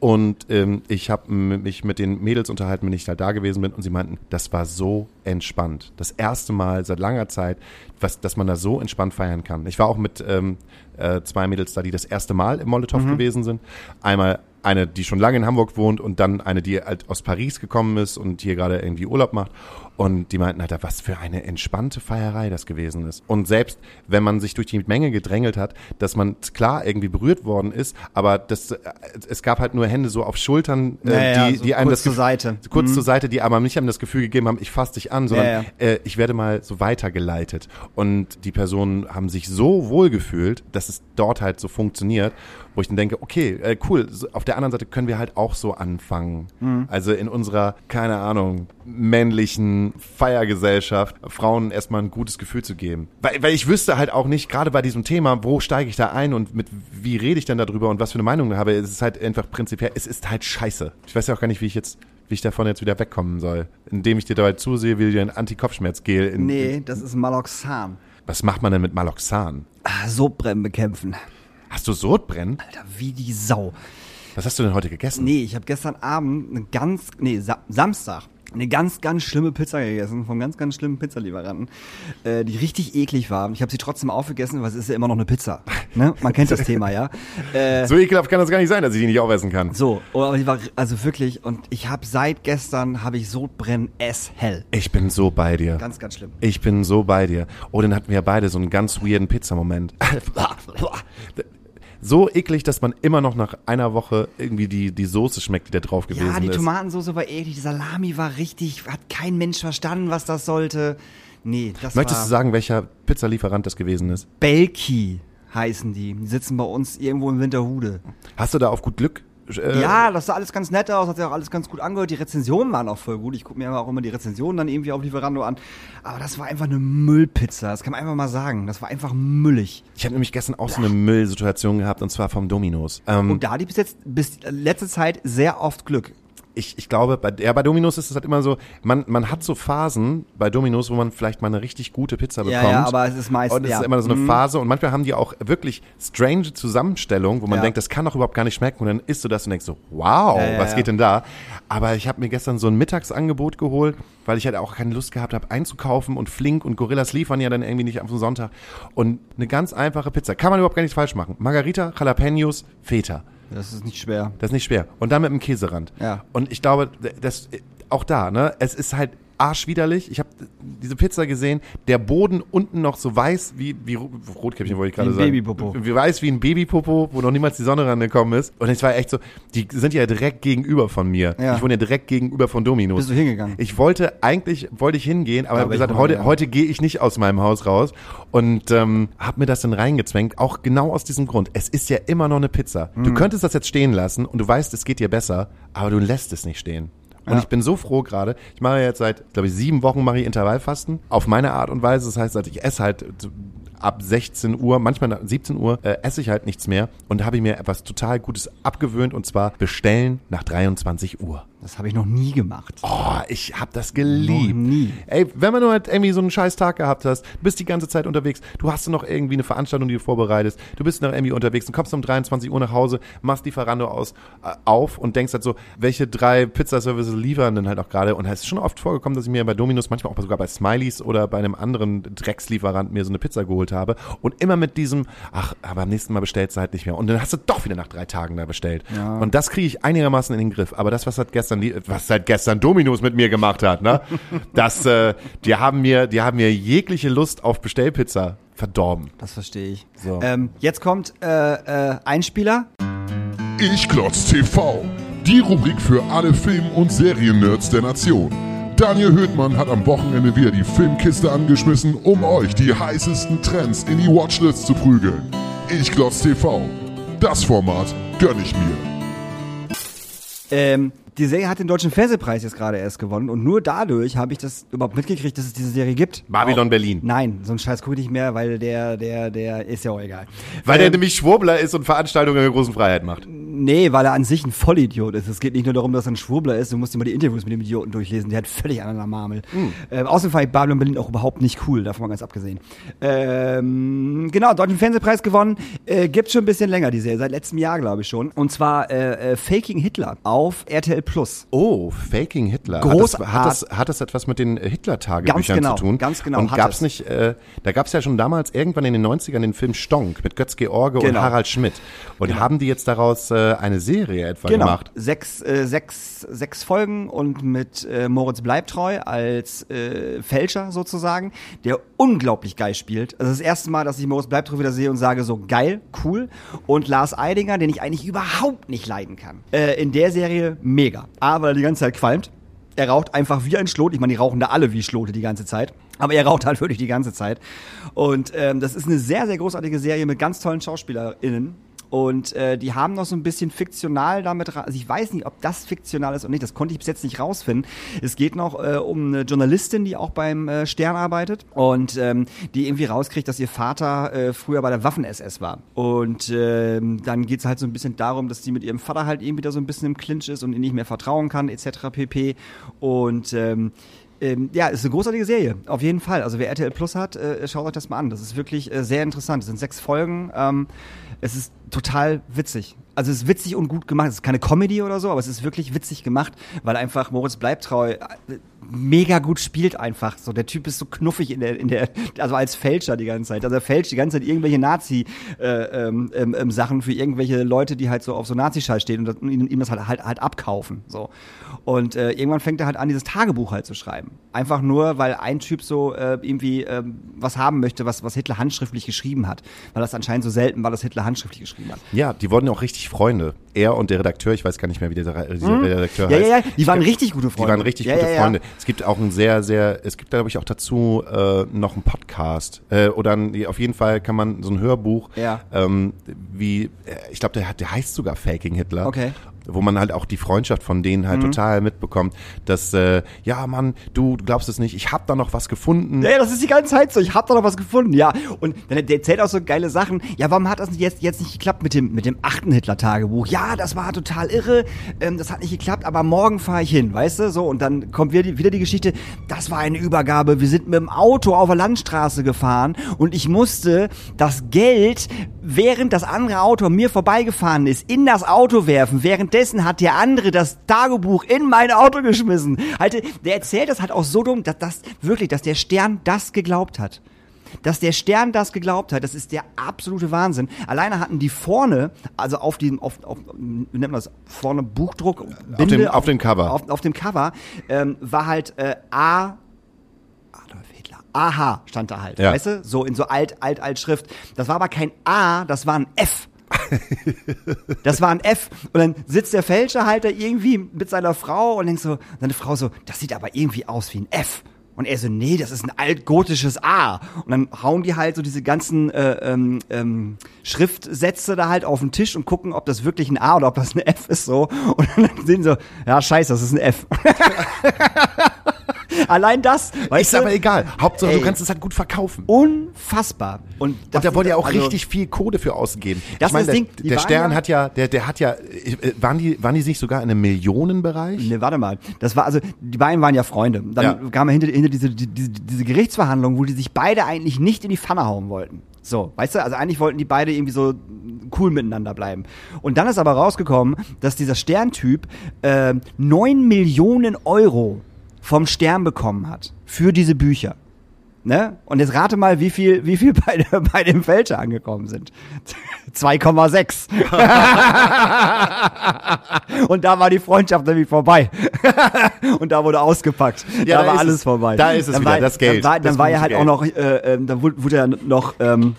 Und ähm, ich habe mich mit den Mädels unterhalten, wenn ich halt da gewesen bin. Und sie meinten, das war so entspannt. Das erste Mal seit langer Zeit, was, dass man da so entspannt feiern kann. Ich war auch mit ähm, äh, zwei Mädels da, die das erste Mal im Molotow gewesen sind. Einmal eine, die schon lange in Hamburg wohnt und dann eine, die halt aus Paris gekommen ist und hier gerade irgendwie Urlaub macht. Und die meinten halt, was für eine entspannte Feierei das gewesen ist. Und selbst wenn man sich durch die Menge gedrängelt hat, dass man klar irgendwie berührt worden ist, aber das, äh, es gab halt nur Hände so auf Schultern, äh, Ja, ja, die, so die einem kurz das zur Seite. kurz Mhm. zur Seite, die aber nicht einem das Gefühl gegeben haben, ich fasse dich an, sondern Ja, Äh, ich werde mal so weitergeleitet. Und die Personen haben sich so wohl gefühlt, dass es dort halt so funktioniert, wo ich dann denke, okay, äh, cool, auf der anderen Seite können wir halt auch so anfangen. Mhm. Also in unserer, keine Ahnung, männlichen Feiergesellschaft Frauen erstmal ein gutes Gefühl zu geben. Weil, weil ich wüsste halt auch nicht, gerade bei diesem Thema, wo steige ich da ein und mit wie rede ich denn darüber und was für eine Meinung habe. Es ist halt einfach prinzipiell, es ist halt scheiße. Ich weiß ja auch gar nicht, wie ich jetzt wie ich davon jetzt wieder wegkommen soll. Indem ich dir dabei zusehe, wie du dir ein Antikopfschmerzgel in, Nee, das ist Maloxan. Was macht man denn mit Maloxan? Ah, Sodbrennen bekämpfen. Hast du Sodbrennen? Alter, wie die Sau. Was hast du denn heute gegessen? Nee, ich habe gestern Abend eine ganz, nee, Sa Samstag eine ganz, ganz schlimme Pizza gegessen vom ganz, ganz schlimmen Pizzalieferanten, äh, die richtig eklig war. Ich habe sie trotzdem aufgegessen, weil es ist ja immer noch eine Pizza. Ne? Man kennt das Thema, ja. Äh, So ekelhaft kann das gar nicht sein, dass ich die nicht aufessen kann. so, oh, aber die war also wirklich und ich habe seit gestern habe ich Sodbrennen es hell. Ich bin so bei dir. Ganz, ganz schlimm. Ich bin so bei dir. Oh, dann hatten wir ja beide so einen ganz weirden Pizzamoment. So eklig, dass man immer noch nach einer Woche irgendwie die, die Soße schmeckt, die da drauf gewesen Ja, die ist. Tomatensauce war eklig, die Salami war richtig, hat kein Mensch verstanden, was das sollte. Nee, das Möchtest du sagen, welcher Pizzalieferant das gewesen ist? Belki heißen die. Die sitzen bei uns irgendwo in Winterhude. Hast du da auf gut Glück? Äh, Ja, das sah alles ganz nett aus, hat sich auch alles ganz gut angehört. Die Rezensionen waren auch voll gut. Ich gucke mir auch immer die Rezensionen dann irgendwie auf Lieferando an. Aber das war einfach eine Müllpizza. Das kann man einfach mal sagen. Das war einfach müllig. Ich habe nämlich gestern auch so eine Müllsituation gehabt und zwar vom Dominos. Ähm, Und da hatte ich bis jetzt, bis letzte Zeit sehr oft Glück. Ich, ich glaube, bei, ja, bei Dominos ist es halt immer so, man, man hat so Phasen bei Dominos, wo man vielleicht mal eine richtig gute Pizza Ja, bekommt. ja, aber es ist meist- Und es ja. ist immer so eine Mhm. Phase und manchmal haben die auch wirklich strange Zusammenstellungen, wo man Ja. denkt, das kann doch überhaupt gar nicht schmecken und dann isst du das und denkst so, wow, Ja, ja, was ja. geht denn da? Aber ich habe mir gestern so ein Mittagsangebot geholt, weil ich halt auch keine Lust gehabt habe einzukaufen und Flink und Gorillas liefern ja dann irgendwie nicht den Sonntag. Und eine ganz einfache Pizza, kann man überhaupt gar nichts falsch machen. Margarita, Jalapenos, Feta. Das ist nicht schwer. Das ist nicht schwer. Und dann mit einem Käserand. Ja. Und ich glaube, das auch da, ne, es ist halt arschwiderlich. Ich habe diese Pizza gesehen, der Boden unten noch so weiß wie wie Rotkäppchen wollte ich gerade sagen. Babypopo. Wie weiß wie ein Babypopo, wo noch niemals die Sonne rangekommen ist. Und es war echt so, die sind ja direkt gegenüber von mir. Ja. Ich wohne ja direkt gegenüber von Dominos. Bist du hingegangen? Ich wollte eigentlich wollte ich hingehen, aber, aber ich gesagt, heute ja. heute gehe ich nicht aus meinem Haus raus und ähm, habe mir das dann reingezwängt, auch genau aus diesem Grund. Es ist ja immer noch eine Pizza. Mhm. Du könntest das jetzt stehen lassen und du weißt, es geht dir besser, aber du lässt es nicht stehen. Und Ja. ich bin so froh gerade. Ich mache jetzt seit, glaube ich, sieben Wochen mache ich Intervallfasten auf meine Art und Weise. Das heißt, also ich esse halt ab 16 Uhr, manchmal nach 17 Uhr äh, esse ich halt nichts mehr und da habe ich mir etwas total Gutes abgewöhnt und zwar bestellen nach 23 Uhr. Das habe ich noch nie gemacht. Oh, ich hab das geliebt. Noch nie. Ey, wenn man nur halt irgendwie so einen scheiß Tag gehabt hast, du bist die ganze Zeit unterwegs, du hast noch irgendwie eine Veranstaltung, die du vorbereitest, du bist noch irgendwie unterwegs und kommst um 23 Uhr nach Hause, machst Lieferando aus, äh, auf und denkst halt so, welche drei Pizzaservices liefern denn halt auch gerade und es ist schon oft vorgekommen, dass ich mir bei Dominus, manchmal auch sogar bei Smileys oder bei einem anderen Dreckslieferant mir so eine Pizza geholt habe und immer mit diesem, ach, aber am nächsten Mal bestellst du halt nicht mehr und dann hast du doch wieder nach drei Tagen da bestellt. Ja. Und das kriege ich einigermaßen in den Griff, aber das, was hat gestern, was seit gestern Dominus mit mir gemacht hat, ne? Das, äh, die haben mir, die haben mir jegliche Lust auf Bestellpizza verdorben. Das verstehe ich. So. Ähm, jetzt kommt äh, äh, Einspieler. Ich Klotz TV. Die Rubrik für alle Film- und Seriennerds der Nation. Daniel Höhtmann hat am Wochenende wieder die Filmkiste angeschmissen, um euch die heißesten Trends in die Watchlist zu prügeln. Ich Klotz TV. Das Format gönn ich mir. Ähm, die Serie hat den deutschen Fernsehpreis jetzt gerade erst gewonnen und nur dadurch habe ich das überhaupt mitgekriegt, dass es diese Serie gibt. Babylon Auch- Berlin. Nein, so einen Scheiß gucke ich nicht mehr, weil der, der, der ist ja auch egal. Weil der Ähm, nämlich Schwurbler ist und Veranstaltungen in der großen Freiheit macht. Nee, weil er an sich ein Vollidiot ist. Es geht nicht nur darum, dass er ein Schwurbler ist, du musst dir mal die Interviews mit dem Idioten durchlesen, der hat völlig anderer Marmel. Hm. Ähm, außerdem fand ich Babylon Berlin auch überhaupt nicht cool, davon mal ganz abgesehen. Ähm, genau, deutschen Fernsehpreis gewonnen, äh, gibt schon ein bisschen länger die Serie, seit letztem Jahr glaube ich schon. Und zwar äh, äh, Faking Hitler auf RTL Plus. Oh, Faking Hitler. Groß- hat, das, hat, das, hat das etwas mit den Hitler-Tagebüchern genau, zu tun? ganz genau Und gab's es. nicht, äh, da gab's ja schon damals irgendwann in den 90ern den Film Stonk mit Götz George und Genau. Harald Schmidt. Und haben die jetzt daraus äh, eine Serie etwa Genau. gemacht? Sechs, äh, sechs, sechs Folgen und mit äh, Moritz Bleibtreu als äh, Fälscher sozusagen, der unglaublich geil spielt. Also das erste Mal, dass ich Moritz Bleibtreu wieder sehe und sage so geil, cool. Und Lars Eidinger, den ich eigentlich überhaupt nicht leiden kann. Äh, in der Serie mega. A, weil er die ganze Zeit qualmt. Er raucht einfach wie ein Schlot. Ich meine, die rauchen da alle wie Schlote die ganze Zeit. Aber er raucht halt wirklich die ganze Zeit. Und ähm, das ist eine sehr, sehr großartige Serie mit ganz tollen SchauspielerInnen. Und äh, die haben noch so ein bisschen fiktional damit, also ich weiß nicht, ob das fiktional ist oder nicht, das konnte ich bis jetzt nicht rausfinden. Es geht noch äh, um eine Journalistin, die auch beim äh, Stern arbeitet und ähm, die irgendwie rauskriegt, dass ihr Vater äh, früher bei der Waffen-SS war. Und ähm, dann geht es halt so ein bisschen darum, dass die mit ihrem Vater halt eben wieder so ein bisschen im Clinch ist und ihm nicht mehr vertrauen kann, etc. pp. Und ähm, ähm, ja, ist eine großartige Serie, auf jeden Fall. Also wer RTL Plus hat, äh, schaut euch das mal an. Das ist wirklich äh, sehr interessant. Es sind sechs Folgen. Ähm, es ist total witzig. Also es ist witzig und gut gemacht. Es ist keine Comedy oder so, aber es ist wirklich witzig gemacht, weil einfach Moritz Bleibtreu äh, mega gut spielt einfach. So der Typ ist so knuffig in der in der also als Fälscher die ganze Zeit. Also er fälscht die ganze Zeit irgendwelche Nazi äh, ähm, ähm, ähm, für irgendwelche Leute, die halt so auf so Nazi-Scheiß stehen und, das, und ihm, das halt, halt halt abkaufen. So und äh, irgendwann fängt er halt an, dieses Tagebuch halt zu schreiben. Einfach nur, weil ein Typ so äh, irgendwie ähm, was haben möchte, was was Hitler handschriftlich geschrieben hat, weil das anscheinend so selten war, dass Hitler handschriftlich geschrieben hat. Ja, die wurden auch richtig Freunde. Er und der Redakteur, ich weiß gar nicht mehr, wie dieser, dieser Redakteur Ja, heißt. ja, ja, die waren richtig gute Freunde. Die waren richtig ja, gute ja, ja. Freunde. Es gibt auch ein sehr, sehr, es gibt glaube ich auch dazu äh, noch einen Podcast äh, oder ein, auf jeden Fall kann man so ein Hörbuch, Ja. ähm, wie, äh, ich glaube, der, der heißt sogar Faking Hitler. Okay. Mhm. Wo man halt auch die Freundschaft von denen halt total mitbekommt, dass, äh, ja Mann, du, glaubst es nicht, ich hab da noch was gefunden. Ja, das ist die ganze Zeit so. Ich hab da noch was gefunden, ja. Und dann der erzählt auch so geile Sachen. Ja, warum hat das jetzt, jetzt nicht geklappt mit dem, mit dem achten Hitler-Tagebuch? Ja, das war total irre. Ähm, das hat nicht geklappt, aber morgen fahre ich hin, weißt du? So, und dann kommt wieder die, wieder die Geschichte. Das war eine Übergabe. Wir sind mit dem Auto auf der Landstraße gefahren und ich musste das Geld, während das andere Auto an mir vorbeigefahren ist, in das Auto werfen. Währenddessen hat der andere das Tagebuch in mein Auto geschmissen. Halt, der erzählt das halt auch so dumm, dass das wirklich, dass der Stern das geglaubt hat. Dass der Stern das geglaubt hat, das ist der absolute Wahnsinn. Alleine hatten die vorne, also auf dem, auf, auf wie nennt man das, vorne Buchdruck, Binde, dem- auf dem Cover. Auf, auf dem Cover ähm, war halt äh, A, Adolf Hitler, AH stand da halt, Ja. weißt du, so in so alt, alt, alt Schrift. Das war aber kein A, das war ein F. Das war ein F. Und dann sitzt der Fälscher halt da irgendwie mit seiner Frau und denkt so, seine Frau so, das sieht aber irgendwie aus wie ein F. Und er so, nee, das ist ein altgotisches A. Und dann hauen die halt so diese ganzen äh, ähm, ähm, Schriftsätze da halt auf den Tisch und gucken, ob das wirklich ein A oder ob das ein F ist so. Und dann sehen sie so, ja, scheiße, das ist ein F. Allein das, Ist du? aber egal. Hauptsache, Ey. du kannst es halt gut verkaufen. Unfassbar. Und, Und da wurde ja auch also- richtig viel Kohle für ausgegeben. Das ich meine, ist das Ding, der, der Stern ja- hat ja, der, der hat ja, äh, waren die, waren die nicht sogar in einem Millionenbereich? Ne, warte mal. Das war also, die beiden waren ja Freunde. Dann Ja. kam hinter, hinter diese, die- diese, diese Gerichtsverhandlung, wo die sich beide eigentlich nicht in die Pfanne hauen wollten. So, weißt du, also eigentlich wollten die beide irgendwie so cool miteinander bleiben. Und dann ist aber rausgekommen, dass dieser Sterntyp äh, 9 Millionen Euro vom Stern bekommen hat für diese Bücher. Ne? Und jetzt rate mal, wie viel, wie viel bei, der- bei dem Fälscher angekommen sind. 2,6. Und da war die Freundschaft nämlich vorbei. Und da wurde ausgepackt. Ja, da da war alles es. vorbei. Da ist es Dann wieder, war, das Geld, Dann war, das dann war ja halt auch Geld. noch, äh, ähm, da wurde, wurde er noch ähm,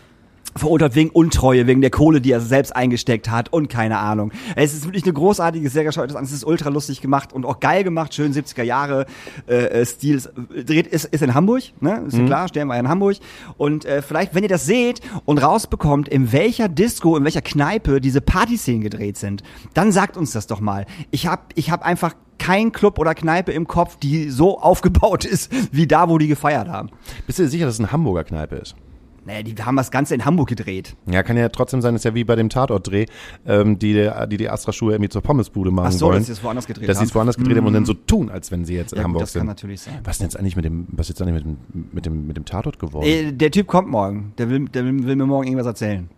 verurteilt wegen Untreue, wegen der Kohle, die er selbst eingesteckt hat und keine Ahnung. Es ist wirklich eine großartige Serie, schaut das an. Es ist ultra lustig gemacht und auch geil gemacht, schön 70er Jahre äh, äh, Stil. Es Dreht, ist, ist in Hamburg, ne? Ist ja klar, Stern war ja in Hamburg. Und äh, vielleicht, wenn ihr das seht und rausbekommt, in welcher Disco, in welcher Kneipe diese Partyszenen gedreht sind, dann sagt uns das doch mal. Ich hab, ich hab einfach kein Club oder Kneipe im Kopf, die so aufgebaut ist, wie da, wo die gefeiert haben. Bist du dir sicher, dass es eine Hamburger Kneipe ist? Naja, die haben das Ganze in Hamburg gedreht. Ja, kann ja trotzdem sein, ist ja wie bei dem Tatortdreh, ähm, die, der- die die Astra-Schuhe irgendwie zur Pommesbude machen Ach so, wollen. dass sie es woanders gedreht Dass sie haben. es woanders gedreht haben und dann so tun, als wenn sie jetzt in Ja, gut, Hamburg das sind. kann natürlich sein. Was ist denn jetzt eigentlich mit dem, was ist jetzt eigentlich mit dem, mit dem, mit dem Tatort geworden? Äh, der Typ kommt morgen. Der will, der will, will mir morgen irgendwas erzählen.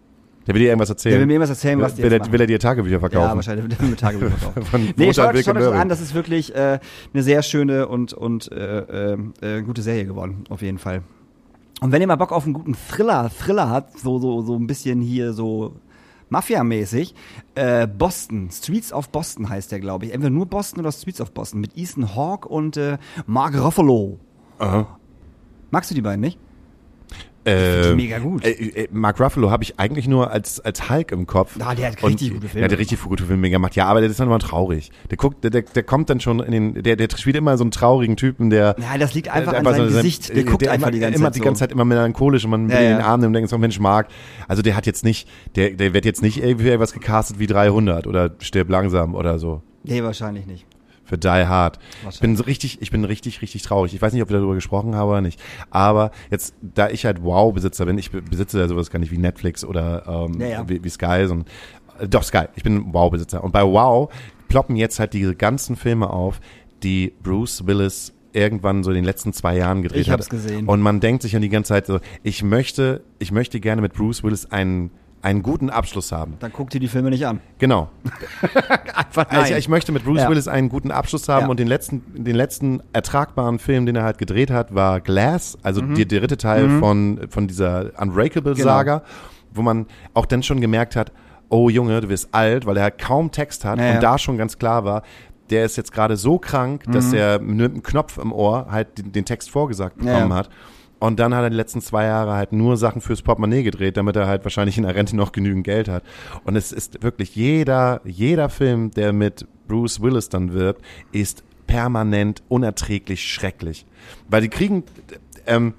Der will dir irgendwas erzählen. Der will mir irgendwas erzählen, was will, er, machen. will er dir Tagebücher verkaufen? Ja, wahrscheinlich der will mir Tagebücher verkaufen. Von nee, schaut, schaut euch das an, das ist wirklich äh, eine sehr schöne und, und äh, äh, gute Serie geworden, auf jeden Fall. Und wenn ihr mal Bock auf einen guten Thriller, Thriller habt, so, so, so ein bisschen hier so Mafia-mäßig, äh, Boston, Streets of Boston heißt der, glaube ich. Entweder nur Boston oder Streets of Boston mit Ethan Hawke und äh, Mark Ruffalo. Aha. Magst du die beiden nicht? Äh, die mega gut. Äh, äh, Mark Ruffalo habe ich eigentlich nur als, als Hulk im Kopf. Ah, der hat Und richtig gute Filme Der hat richtig gute Filme gemacht. Ja, aber der ist dann immer traurig. Der guckt, der, der, der kommt dann schon in den, der, der spielt immer so einen traurigen Typen, der. Ja, das liegt einfach der an seinem so- Gesicht. Der guckt einfach immer, die ganze immer, Zeit die so. ganze Zeit immer melancholisch und man will Ja, ja. den Arm nehmen und denkt so, Mensch, Mark. Also der hat jetzt nicht, der, der wird jetzt nicht irgendwie etwas gecastet wie 300 oder stirb langsam oder so. Nee, wahrscheinlich nicht. Für Die Hard. Ich bin so richtig, ich bin richtig, richtig traurig. Ich weiß nicht, ob wir darüber gesprochen haben oder nicht. Aber jetzt, da ich halt Wow-Besitzer bin, ich be- besitze ja sowas gar nicht wie Netflix oder ähm, Ja, ja. Wie, wie Sky, sondern äh, doch Sky. Ich bin Wow-Besitzer. Und bei Wow ploppen jetzt halt diese ganzen Filme auf, die Bruce Willis irgendwann so in den letzten zwei Jahren gedreht Ich hat. hab's gesehen. Und man denkt sich dann die ganze Zeit so, ich möchte, ich möchte gerne mit Bruce Willis einen, einen guten Abschluss haben. Dann guckt ihr die Filme nicht an. Genau. Einfach Also ich, ich möchte mit Bruce Ja. Willis einen guten Abschluss haben Ja. und den letzten, den letzten ertragbaren Film, den er halt gedreht hat, war Glass, also Mhm. der, dritte Teil von, von dieser Unbreakable-Saga, Genau. wo man auch dann schon gemerkt hat, oh Junge, du wirst alt, weil er halt kaum Text hat Ja, und da schon ganz klar war, der ist jetzt gerade so krank, dass Mhm. er mit einem Knopf im Ohr halt den, den Text vorgesagt bekommen hat. Und dann hat er die letzten zwei Jahre halt nur Sachen fürs Portemonnaie gedreht, damit er halt wahrscheinlich in der Rente noch genügend Geld hat. Und es ist wirklich jeder, jeder Film, der mit Bruce Willis dann wirbt, ist permanent unerträglich schrecklich. Weil die kriegen, ähm,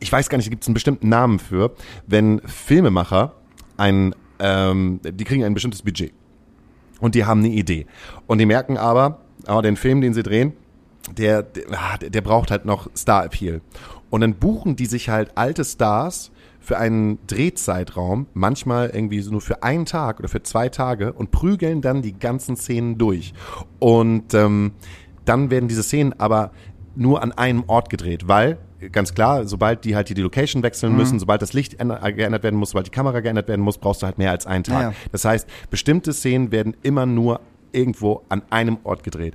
ich weiß gar nicht, gibt es einen bestimmten Namen für, wenn Filmemacher ein, ähm, die kriegen ein bestimmtes Budget. Und die haben eine Idee. Und die merken aber, oh, den Film, den sie drehen, der, der, ah, der braucht halt noch Star-Appeal. Und dann buchen die sich halt alte Stars für einen Drehzeitraum, manchmal irgendwie nur für einen Tag oder für zwei Tage und prügeln dann die ganzen Szenen durch. Und ähm, dann werden diese Szenen aber nur an einem Ort gedreht, weil ganz klar, sobald die halt die Location wechseln müssen, sobald das Licht änder- geändert werden muss, sobald die Kamera geändert werden muss, brauchst du halt mehr als einen Tag. Ja. Das heißt, bestimmte Szenen werden immer nur irgendwo an einem Ort gedreht.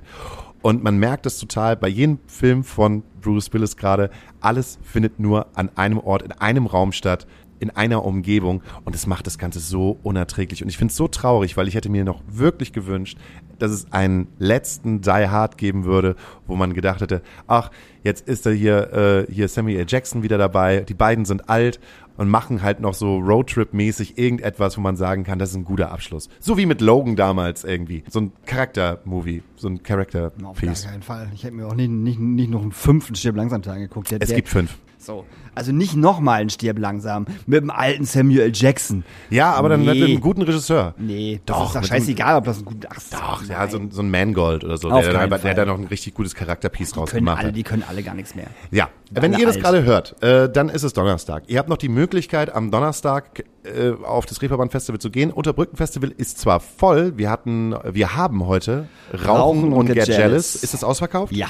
Und man merkt es total bei jedem Film von Bruce Willis gerade, alles findet nur an einem Ort, in einem Raum statt, in einer Umgebung und es macht das Ganze so unerträglich. Und ich finde es so traurig, weil ich hätte mir noch wirklich gewünscht, dass es einen letzten Die Hard geben würde, wo man gedacht hätte, ach, jetzt ist da hier, äh, hier Samuel L. Jackson wieder dabei, die beiden sind alt und machen halt noch so Roadtrip-mäßig irgendetwas, wo man sagen kann, das ist ein guter Abschluss. So wie mit Logan damals irgendwie. So ein Charakter-Movie, so ein Auf gar keinen Fall. Ich hätte mir auch nicht, nicht, nicht noch einen fünften Stirb langsam angeguckt. Der, Es der, gibt fünf. So. Also nicht nochmal einen Stirb langsam mit dem alten Samuel. Jackson. Ja, aber dann Nee. mit einem guten Regisseur. Nee, das Doch, ist doch scheißegal, ob das ein guter. Ach, Doch, ja, nein. so, ein- so ein Mangold oder so, Auf der, keinen der, der Fall. da noch ein richtig gutes Charakterpiece rausgemacht alle, hat. die können alle gar nichts mehr. Ja, wenn ihr das alt. gerade hört, äh, dann ist es Donnerstag. Ihr habt noch die Möglichkeit, am Donnerstag äh, auf das Reeperbahn Festival zu gehen. Unterbrückenfestival ist zwar voll, wir hatten, wir haben heute Rauchen, Rauchen und, und Get, Get Jealous. Jealous. Ist das ausverkauft? Ja.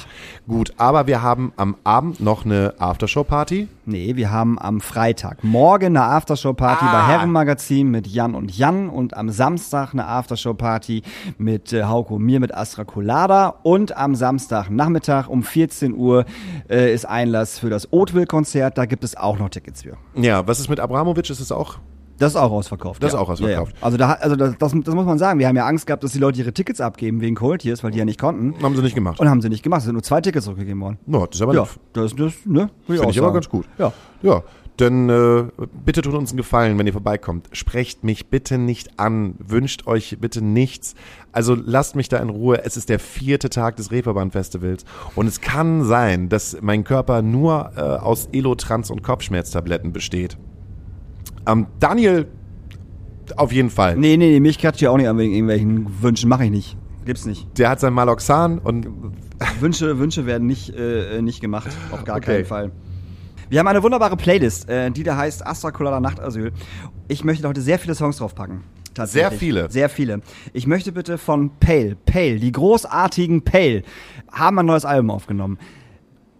Gut, aber wir haben am Abend noch eine Aftershow-Party. Nee, wir haben am Freitag morgen eine Aftershow-Party Ah. bei Herrenmagazin mit Jan und Jan und am Samstag eine Aftershow-Party mit äh, Hauko mir mit Astra Colada und am Samstagnachmittag um 14 Uhr äh, ist Einlass für das Oatville-Konzert. Da gibt es auch noch Tickets für. Ja, was ist mit Abramovic? Ist es auch? Das ist auch ausverkauft. Das ja. ist auch ausverkauft. Ja, ja. Also, da, also das, das, das muss man sagen. Wir haben ja Angst gehabt, dass die Leute ihre Tickets abgeben wegen Cold Tears, weil die ja nicht konnten. Haben sie nicht gemacht. Und haben sie nicht gemacht. Es sind nur zwei Tickets zurückgegeben worden. Ja, das ist aber Ja, lieb. das, das ne? Finde auch ich aber ganz gut. Ja. Ja, dann äh, bitte tut uns einen Gefallen, wenn ihr vorbeikommt. Sprecht mich bitte nicht an, wünscht euch bitte nichts. Also lasst mich da in Ruhe. Es ist der vierte Tag des Reeperbahn-Festivals und es kann sein, dass mein Körper nur äh, aus Elotrans und Kopfschmerztabletten besteht. Ähm, Daniel, auf jeden Fall. Nee, nee, nee, mich catcht ja auch nicht an wegen irgendwelchen Wünschen. Mache ich nicht. Gibt's nicht. Der hat sein Maloxan und Wünsche, Wünsche werden nicht, äh, nicht gemacht. Auf gar Okay. keinen Fall. Wir haben eine wunderbare Playlist, äh, die da heißt Astra Colada Nachtasyl. Ich möchte heute sehr viele Songs draufpacken. Tatsächlich. Sehr viele? Sehr viele. Ich möchte bitte von Pale, Pale, die großartigen Pale, haben ein neues Album aufgenommen.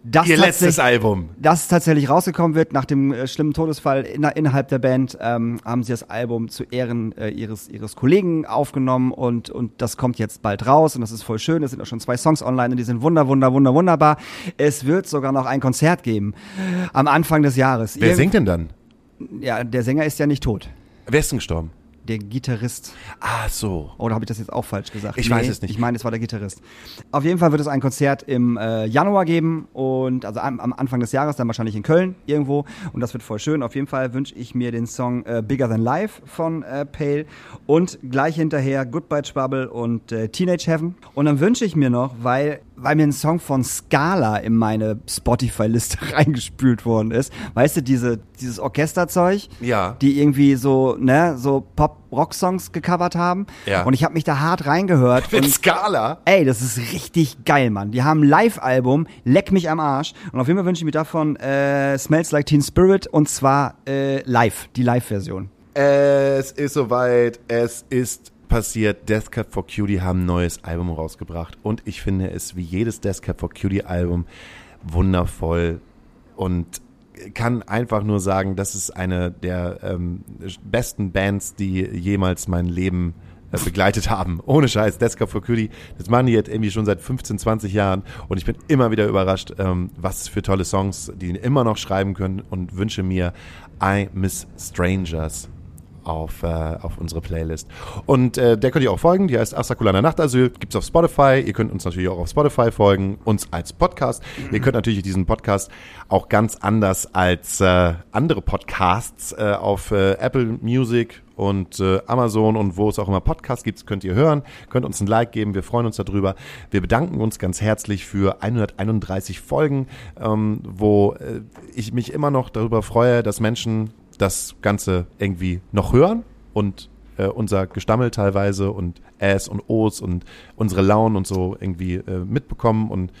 Das Ihr letztes Album. das tatsächlich rausgekommen wird nach dem äh, schlimmen Todesfall in, innerhalb der Band, ähm, haben sie das Album zu Ehren äh, ihres ihres Kollegen aufgenommen und und das kommt jetzt bald raus und das ist voll schön. Es sind auch schon zwei Songs online und die sind wunder wunder wunder wunderbar. Es wird sogar noch ein Konzert geben am Anfang des Jahres. Wer Irgend- singt denn dann? Ja, der Sänger ist ja nicht tot. Wer ist denn gestorben? Der Gitarrist. Ah, so. Oder habe ich das jetzt auch falsch gesagt? Ich weiß es nicht. Ich meine, es war der Gitarrist. Auf jeden Fall wird es ein Konzert im äh, Januar geben und also am, am Anfang des Jahres dann wahrscheinlich in Köln irgendwo und das wird voll schön. Auf jeden Fall wünsche ich mir den Song äh, Bigger Than Life von äh, Pale und gleich hinterher Goodbye Trouble und äh, Teenage Heaven. Und dann wünsche ich mir noch, weil weil mir ein Song von Scala in meine Spotify-Liste reingespült worden ist. Weißt du, diese, dieses Orchesterzeug, Ja. die irgendwie so, ne, so Pop-Rock-Songs gecovert haben. Ja. Und ich habe mich da hart reingehört. Mit und Skala? Ey, das ist richtig geil, Mann. Die haben ein Live-Album, Leck mich am Arsch. Und auf jeden Fall wünsche ich mir davon äh, Smells Like Teen Spirit und zwar äh, live, die Live-Version. Es ist soweit, es ist passiert. Death Cab for Cutie haben ein neues Album rausgebracht und ich finde es wie jedes Death Cab for Cutie Album wundervoll und kann einfach nur sagen, das ist eine der ähm, besten Bands, die jemals mein Leben äh, begleitet haben. Ohne Scheiß, Death Cab for Cutie, das machen die jetzt irgendwie schon seit 15, 20 Jahren und ich bin immer wieder überrascht, ähm, was für tolle Songs die immer noch schreiben können und wünsche mir I Miss Strangers auf, äh, auf unsere Playlist. Und äh, der könnt ihr auch folgen, die heißt Asakulaner Nachtasyl, gibt's auf Spotify. Ihr könnt uns natürlich auch auf Spotify folgen, uns als Podcast. Ihr könnt natürlich diesen Podcast auch ganz anders als äh, andere Podcasts äh, auf äh, Apple Music und äh, Amazon und wo es auch immer Podcasts gibt, könnt ihr hören, könnt uns ein Like geben, wir freuen uns darüber. Wir bedanken uns ganz herzlich für 131 Folgen, ähm, wo äh, ich mich immer noch darüber freue, dass Menschen das Ganze irgendwie noch hören und äh, unser Gestammel teilweise und Äs und Os und unsere Launen und so irgendwie äh, mitbekommen. Und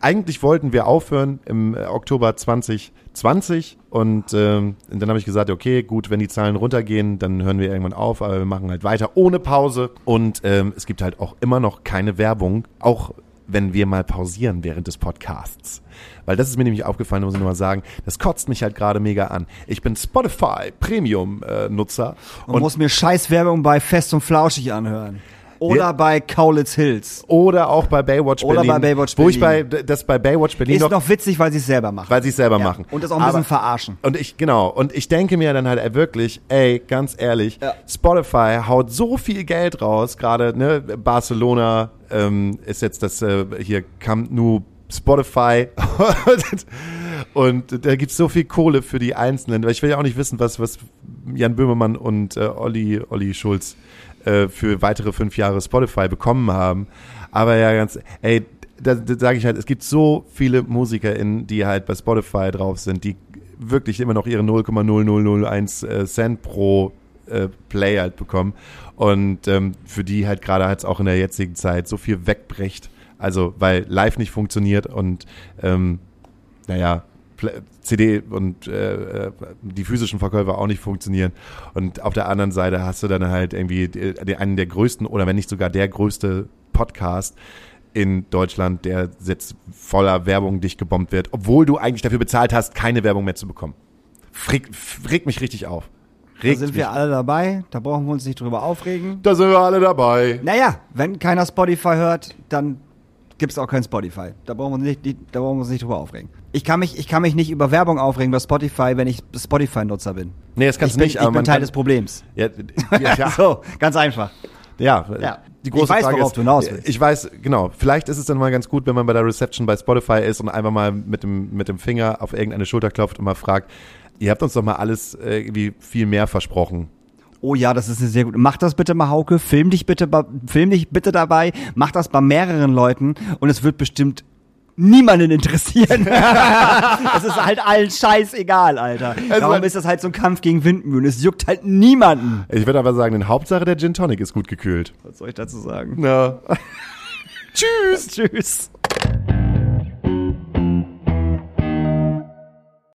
eigentlich wollten wir aufhören im äh, Oktober 2020 und ähm, dann habe ich gesagt, okay, gut, wenn die Zahlen runtergehen, dann hören wir irgendwann auf, aber wir machen halt weiter ohne Pause und ähm, es gibt halt auch immer noch keine Werbung, auch wenn wir mal pausieren während des Podcasts. Weil das ist mir nämlich aufgefallen, muss ich nur mal sagen, das kotzt mich halt gerade mega an. Ich bin Spotify Premium-Nutzer Und, muss mir Scheißwerbung bei Fest und Flauschig anhören. Oder Ja. bei Kaulitz Hills. oder auch bei Baywatch Oder Berlin. bei Baywatch Wo ich bei, Berlin. das bei Baywatch Berlin Ist noch, noch witzig, weil sie es selber machen. weil sie es selber Ja. machen. Und das auch ein bisschen Aber- verarschen. Und ich, genau, und ich denke mir dann halt wirklich, ey, ganz ehrlich, Ja. Spotify haut so viel Geld raus, gerade, ne, Barcelona ähm, ist jetzt das äh, hier Camp Nou Spotify. Und da gibt's so viel Kohle für die Einzelnen, weil ich will ja auch nicht wissen, was, was Jan Böhmermann und äh, Olli, Olli Schulz äh, für weitere fünf Jahre Spotify bekommen haben. Aber ja, ganz, ey, da, da sage ich halt, es gibt so viele MusikerInnen, die halt bei Spotify drauf sind, die wirklich immer noch ihre 0,0001 äh, Cent pro äh, Play halt bekommen. Und ähm, für die halt gerade halt auch in der jetzigen Zeit so viel wegbricht, also weil live nicht funktioniert und ähm, naja, CD und äh, äh, die physischen Verkäufe auch nicht funktionieren. Und auf der anderen Seite hast du dann halt irgendwie die- einen der größten oder wenn nicht sogar der größte Podcast in Deutschland, der jetzt voller Werbung dicht gebombt wird, obwohl du eigentlich dafür bezahlt hast, keine Werbung mehr zu bekommen. Regt, regt mich richtig auf. Da Regt sind mich. wir alle dabei, da brauchen wir uns nicht drüber aufregen. da sind wir alle dabei. Naja, wenn keiner Spotify hört, dann gibt's auch kein Spotify. Da brauchen wir uns nicht, da brauchen wir uns nicht drüber aufregen. Ich kann mich, ich kann mich nicht über Werbung aufregen bei Spotify, wenn ich Spotify-Nutzer bin. Nee, das kannst du nicht, ich bin Teil kann- des Problems. Ja, ja, ja. so, ganz einfach. Ja, Ja. die große Ich weiß, Frage worauf ist, du hinaus willst. Ich weiß, genau. Vielleicht ist es dann mal ganz gut, wenn man bei der Reception bei Spotify ist und einfach mal mit dem, mit dem Finger auf irgendeine Schulter klopft und mal fragt, ihr habt uns doch mal alles äh, irgendwie viel mehr versprochen. Oh ja, das ist eine sehr gute. Mach das bitte mal, Hauke. Film dich bitte, film dich bitte dabei. Mach das bei mehreren Leuten und es wird bestimmt niemanden interessieren. Es ist halt allen scheißegal, Alter. Darum halt- ist das halt so ein Kampf gegen Windmühlen. Es juckt halt niemanden. Ich würde aber sagen, in Hauptsache der Gin Tonic ist gut gekühlt. Was soll ich dazu sagen? Ja. Tschüss. Tschüss.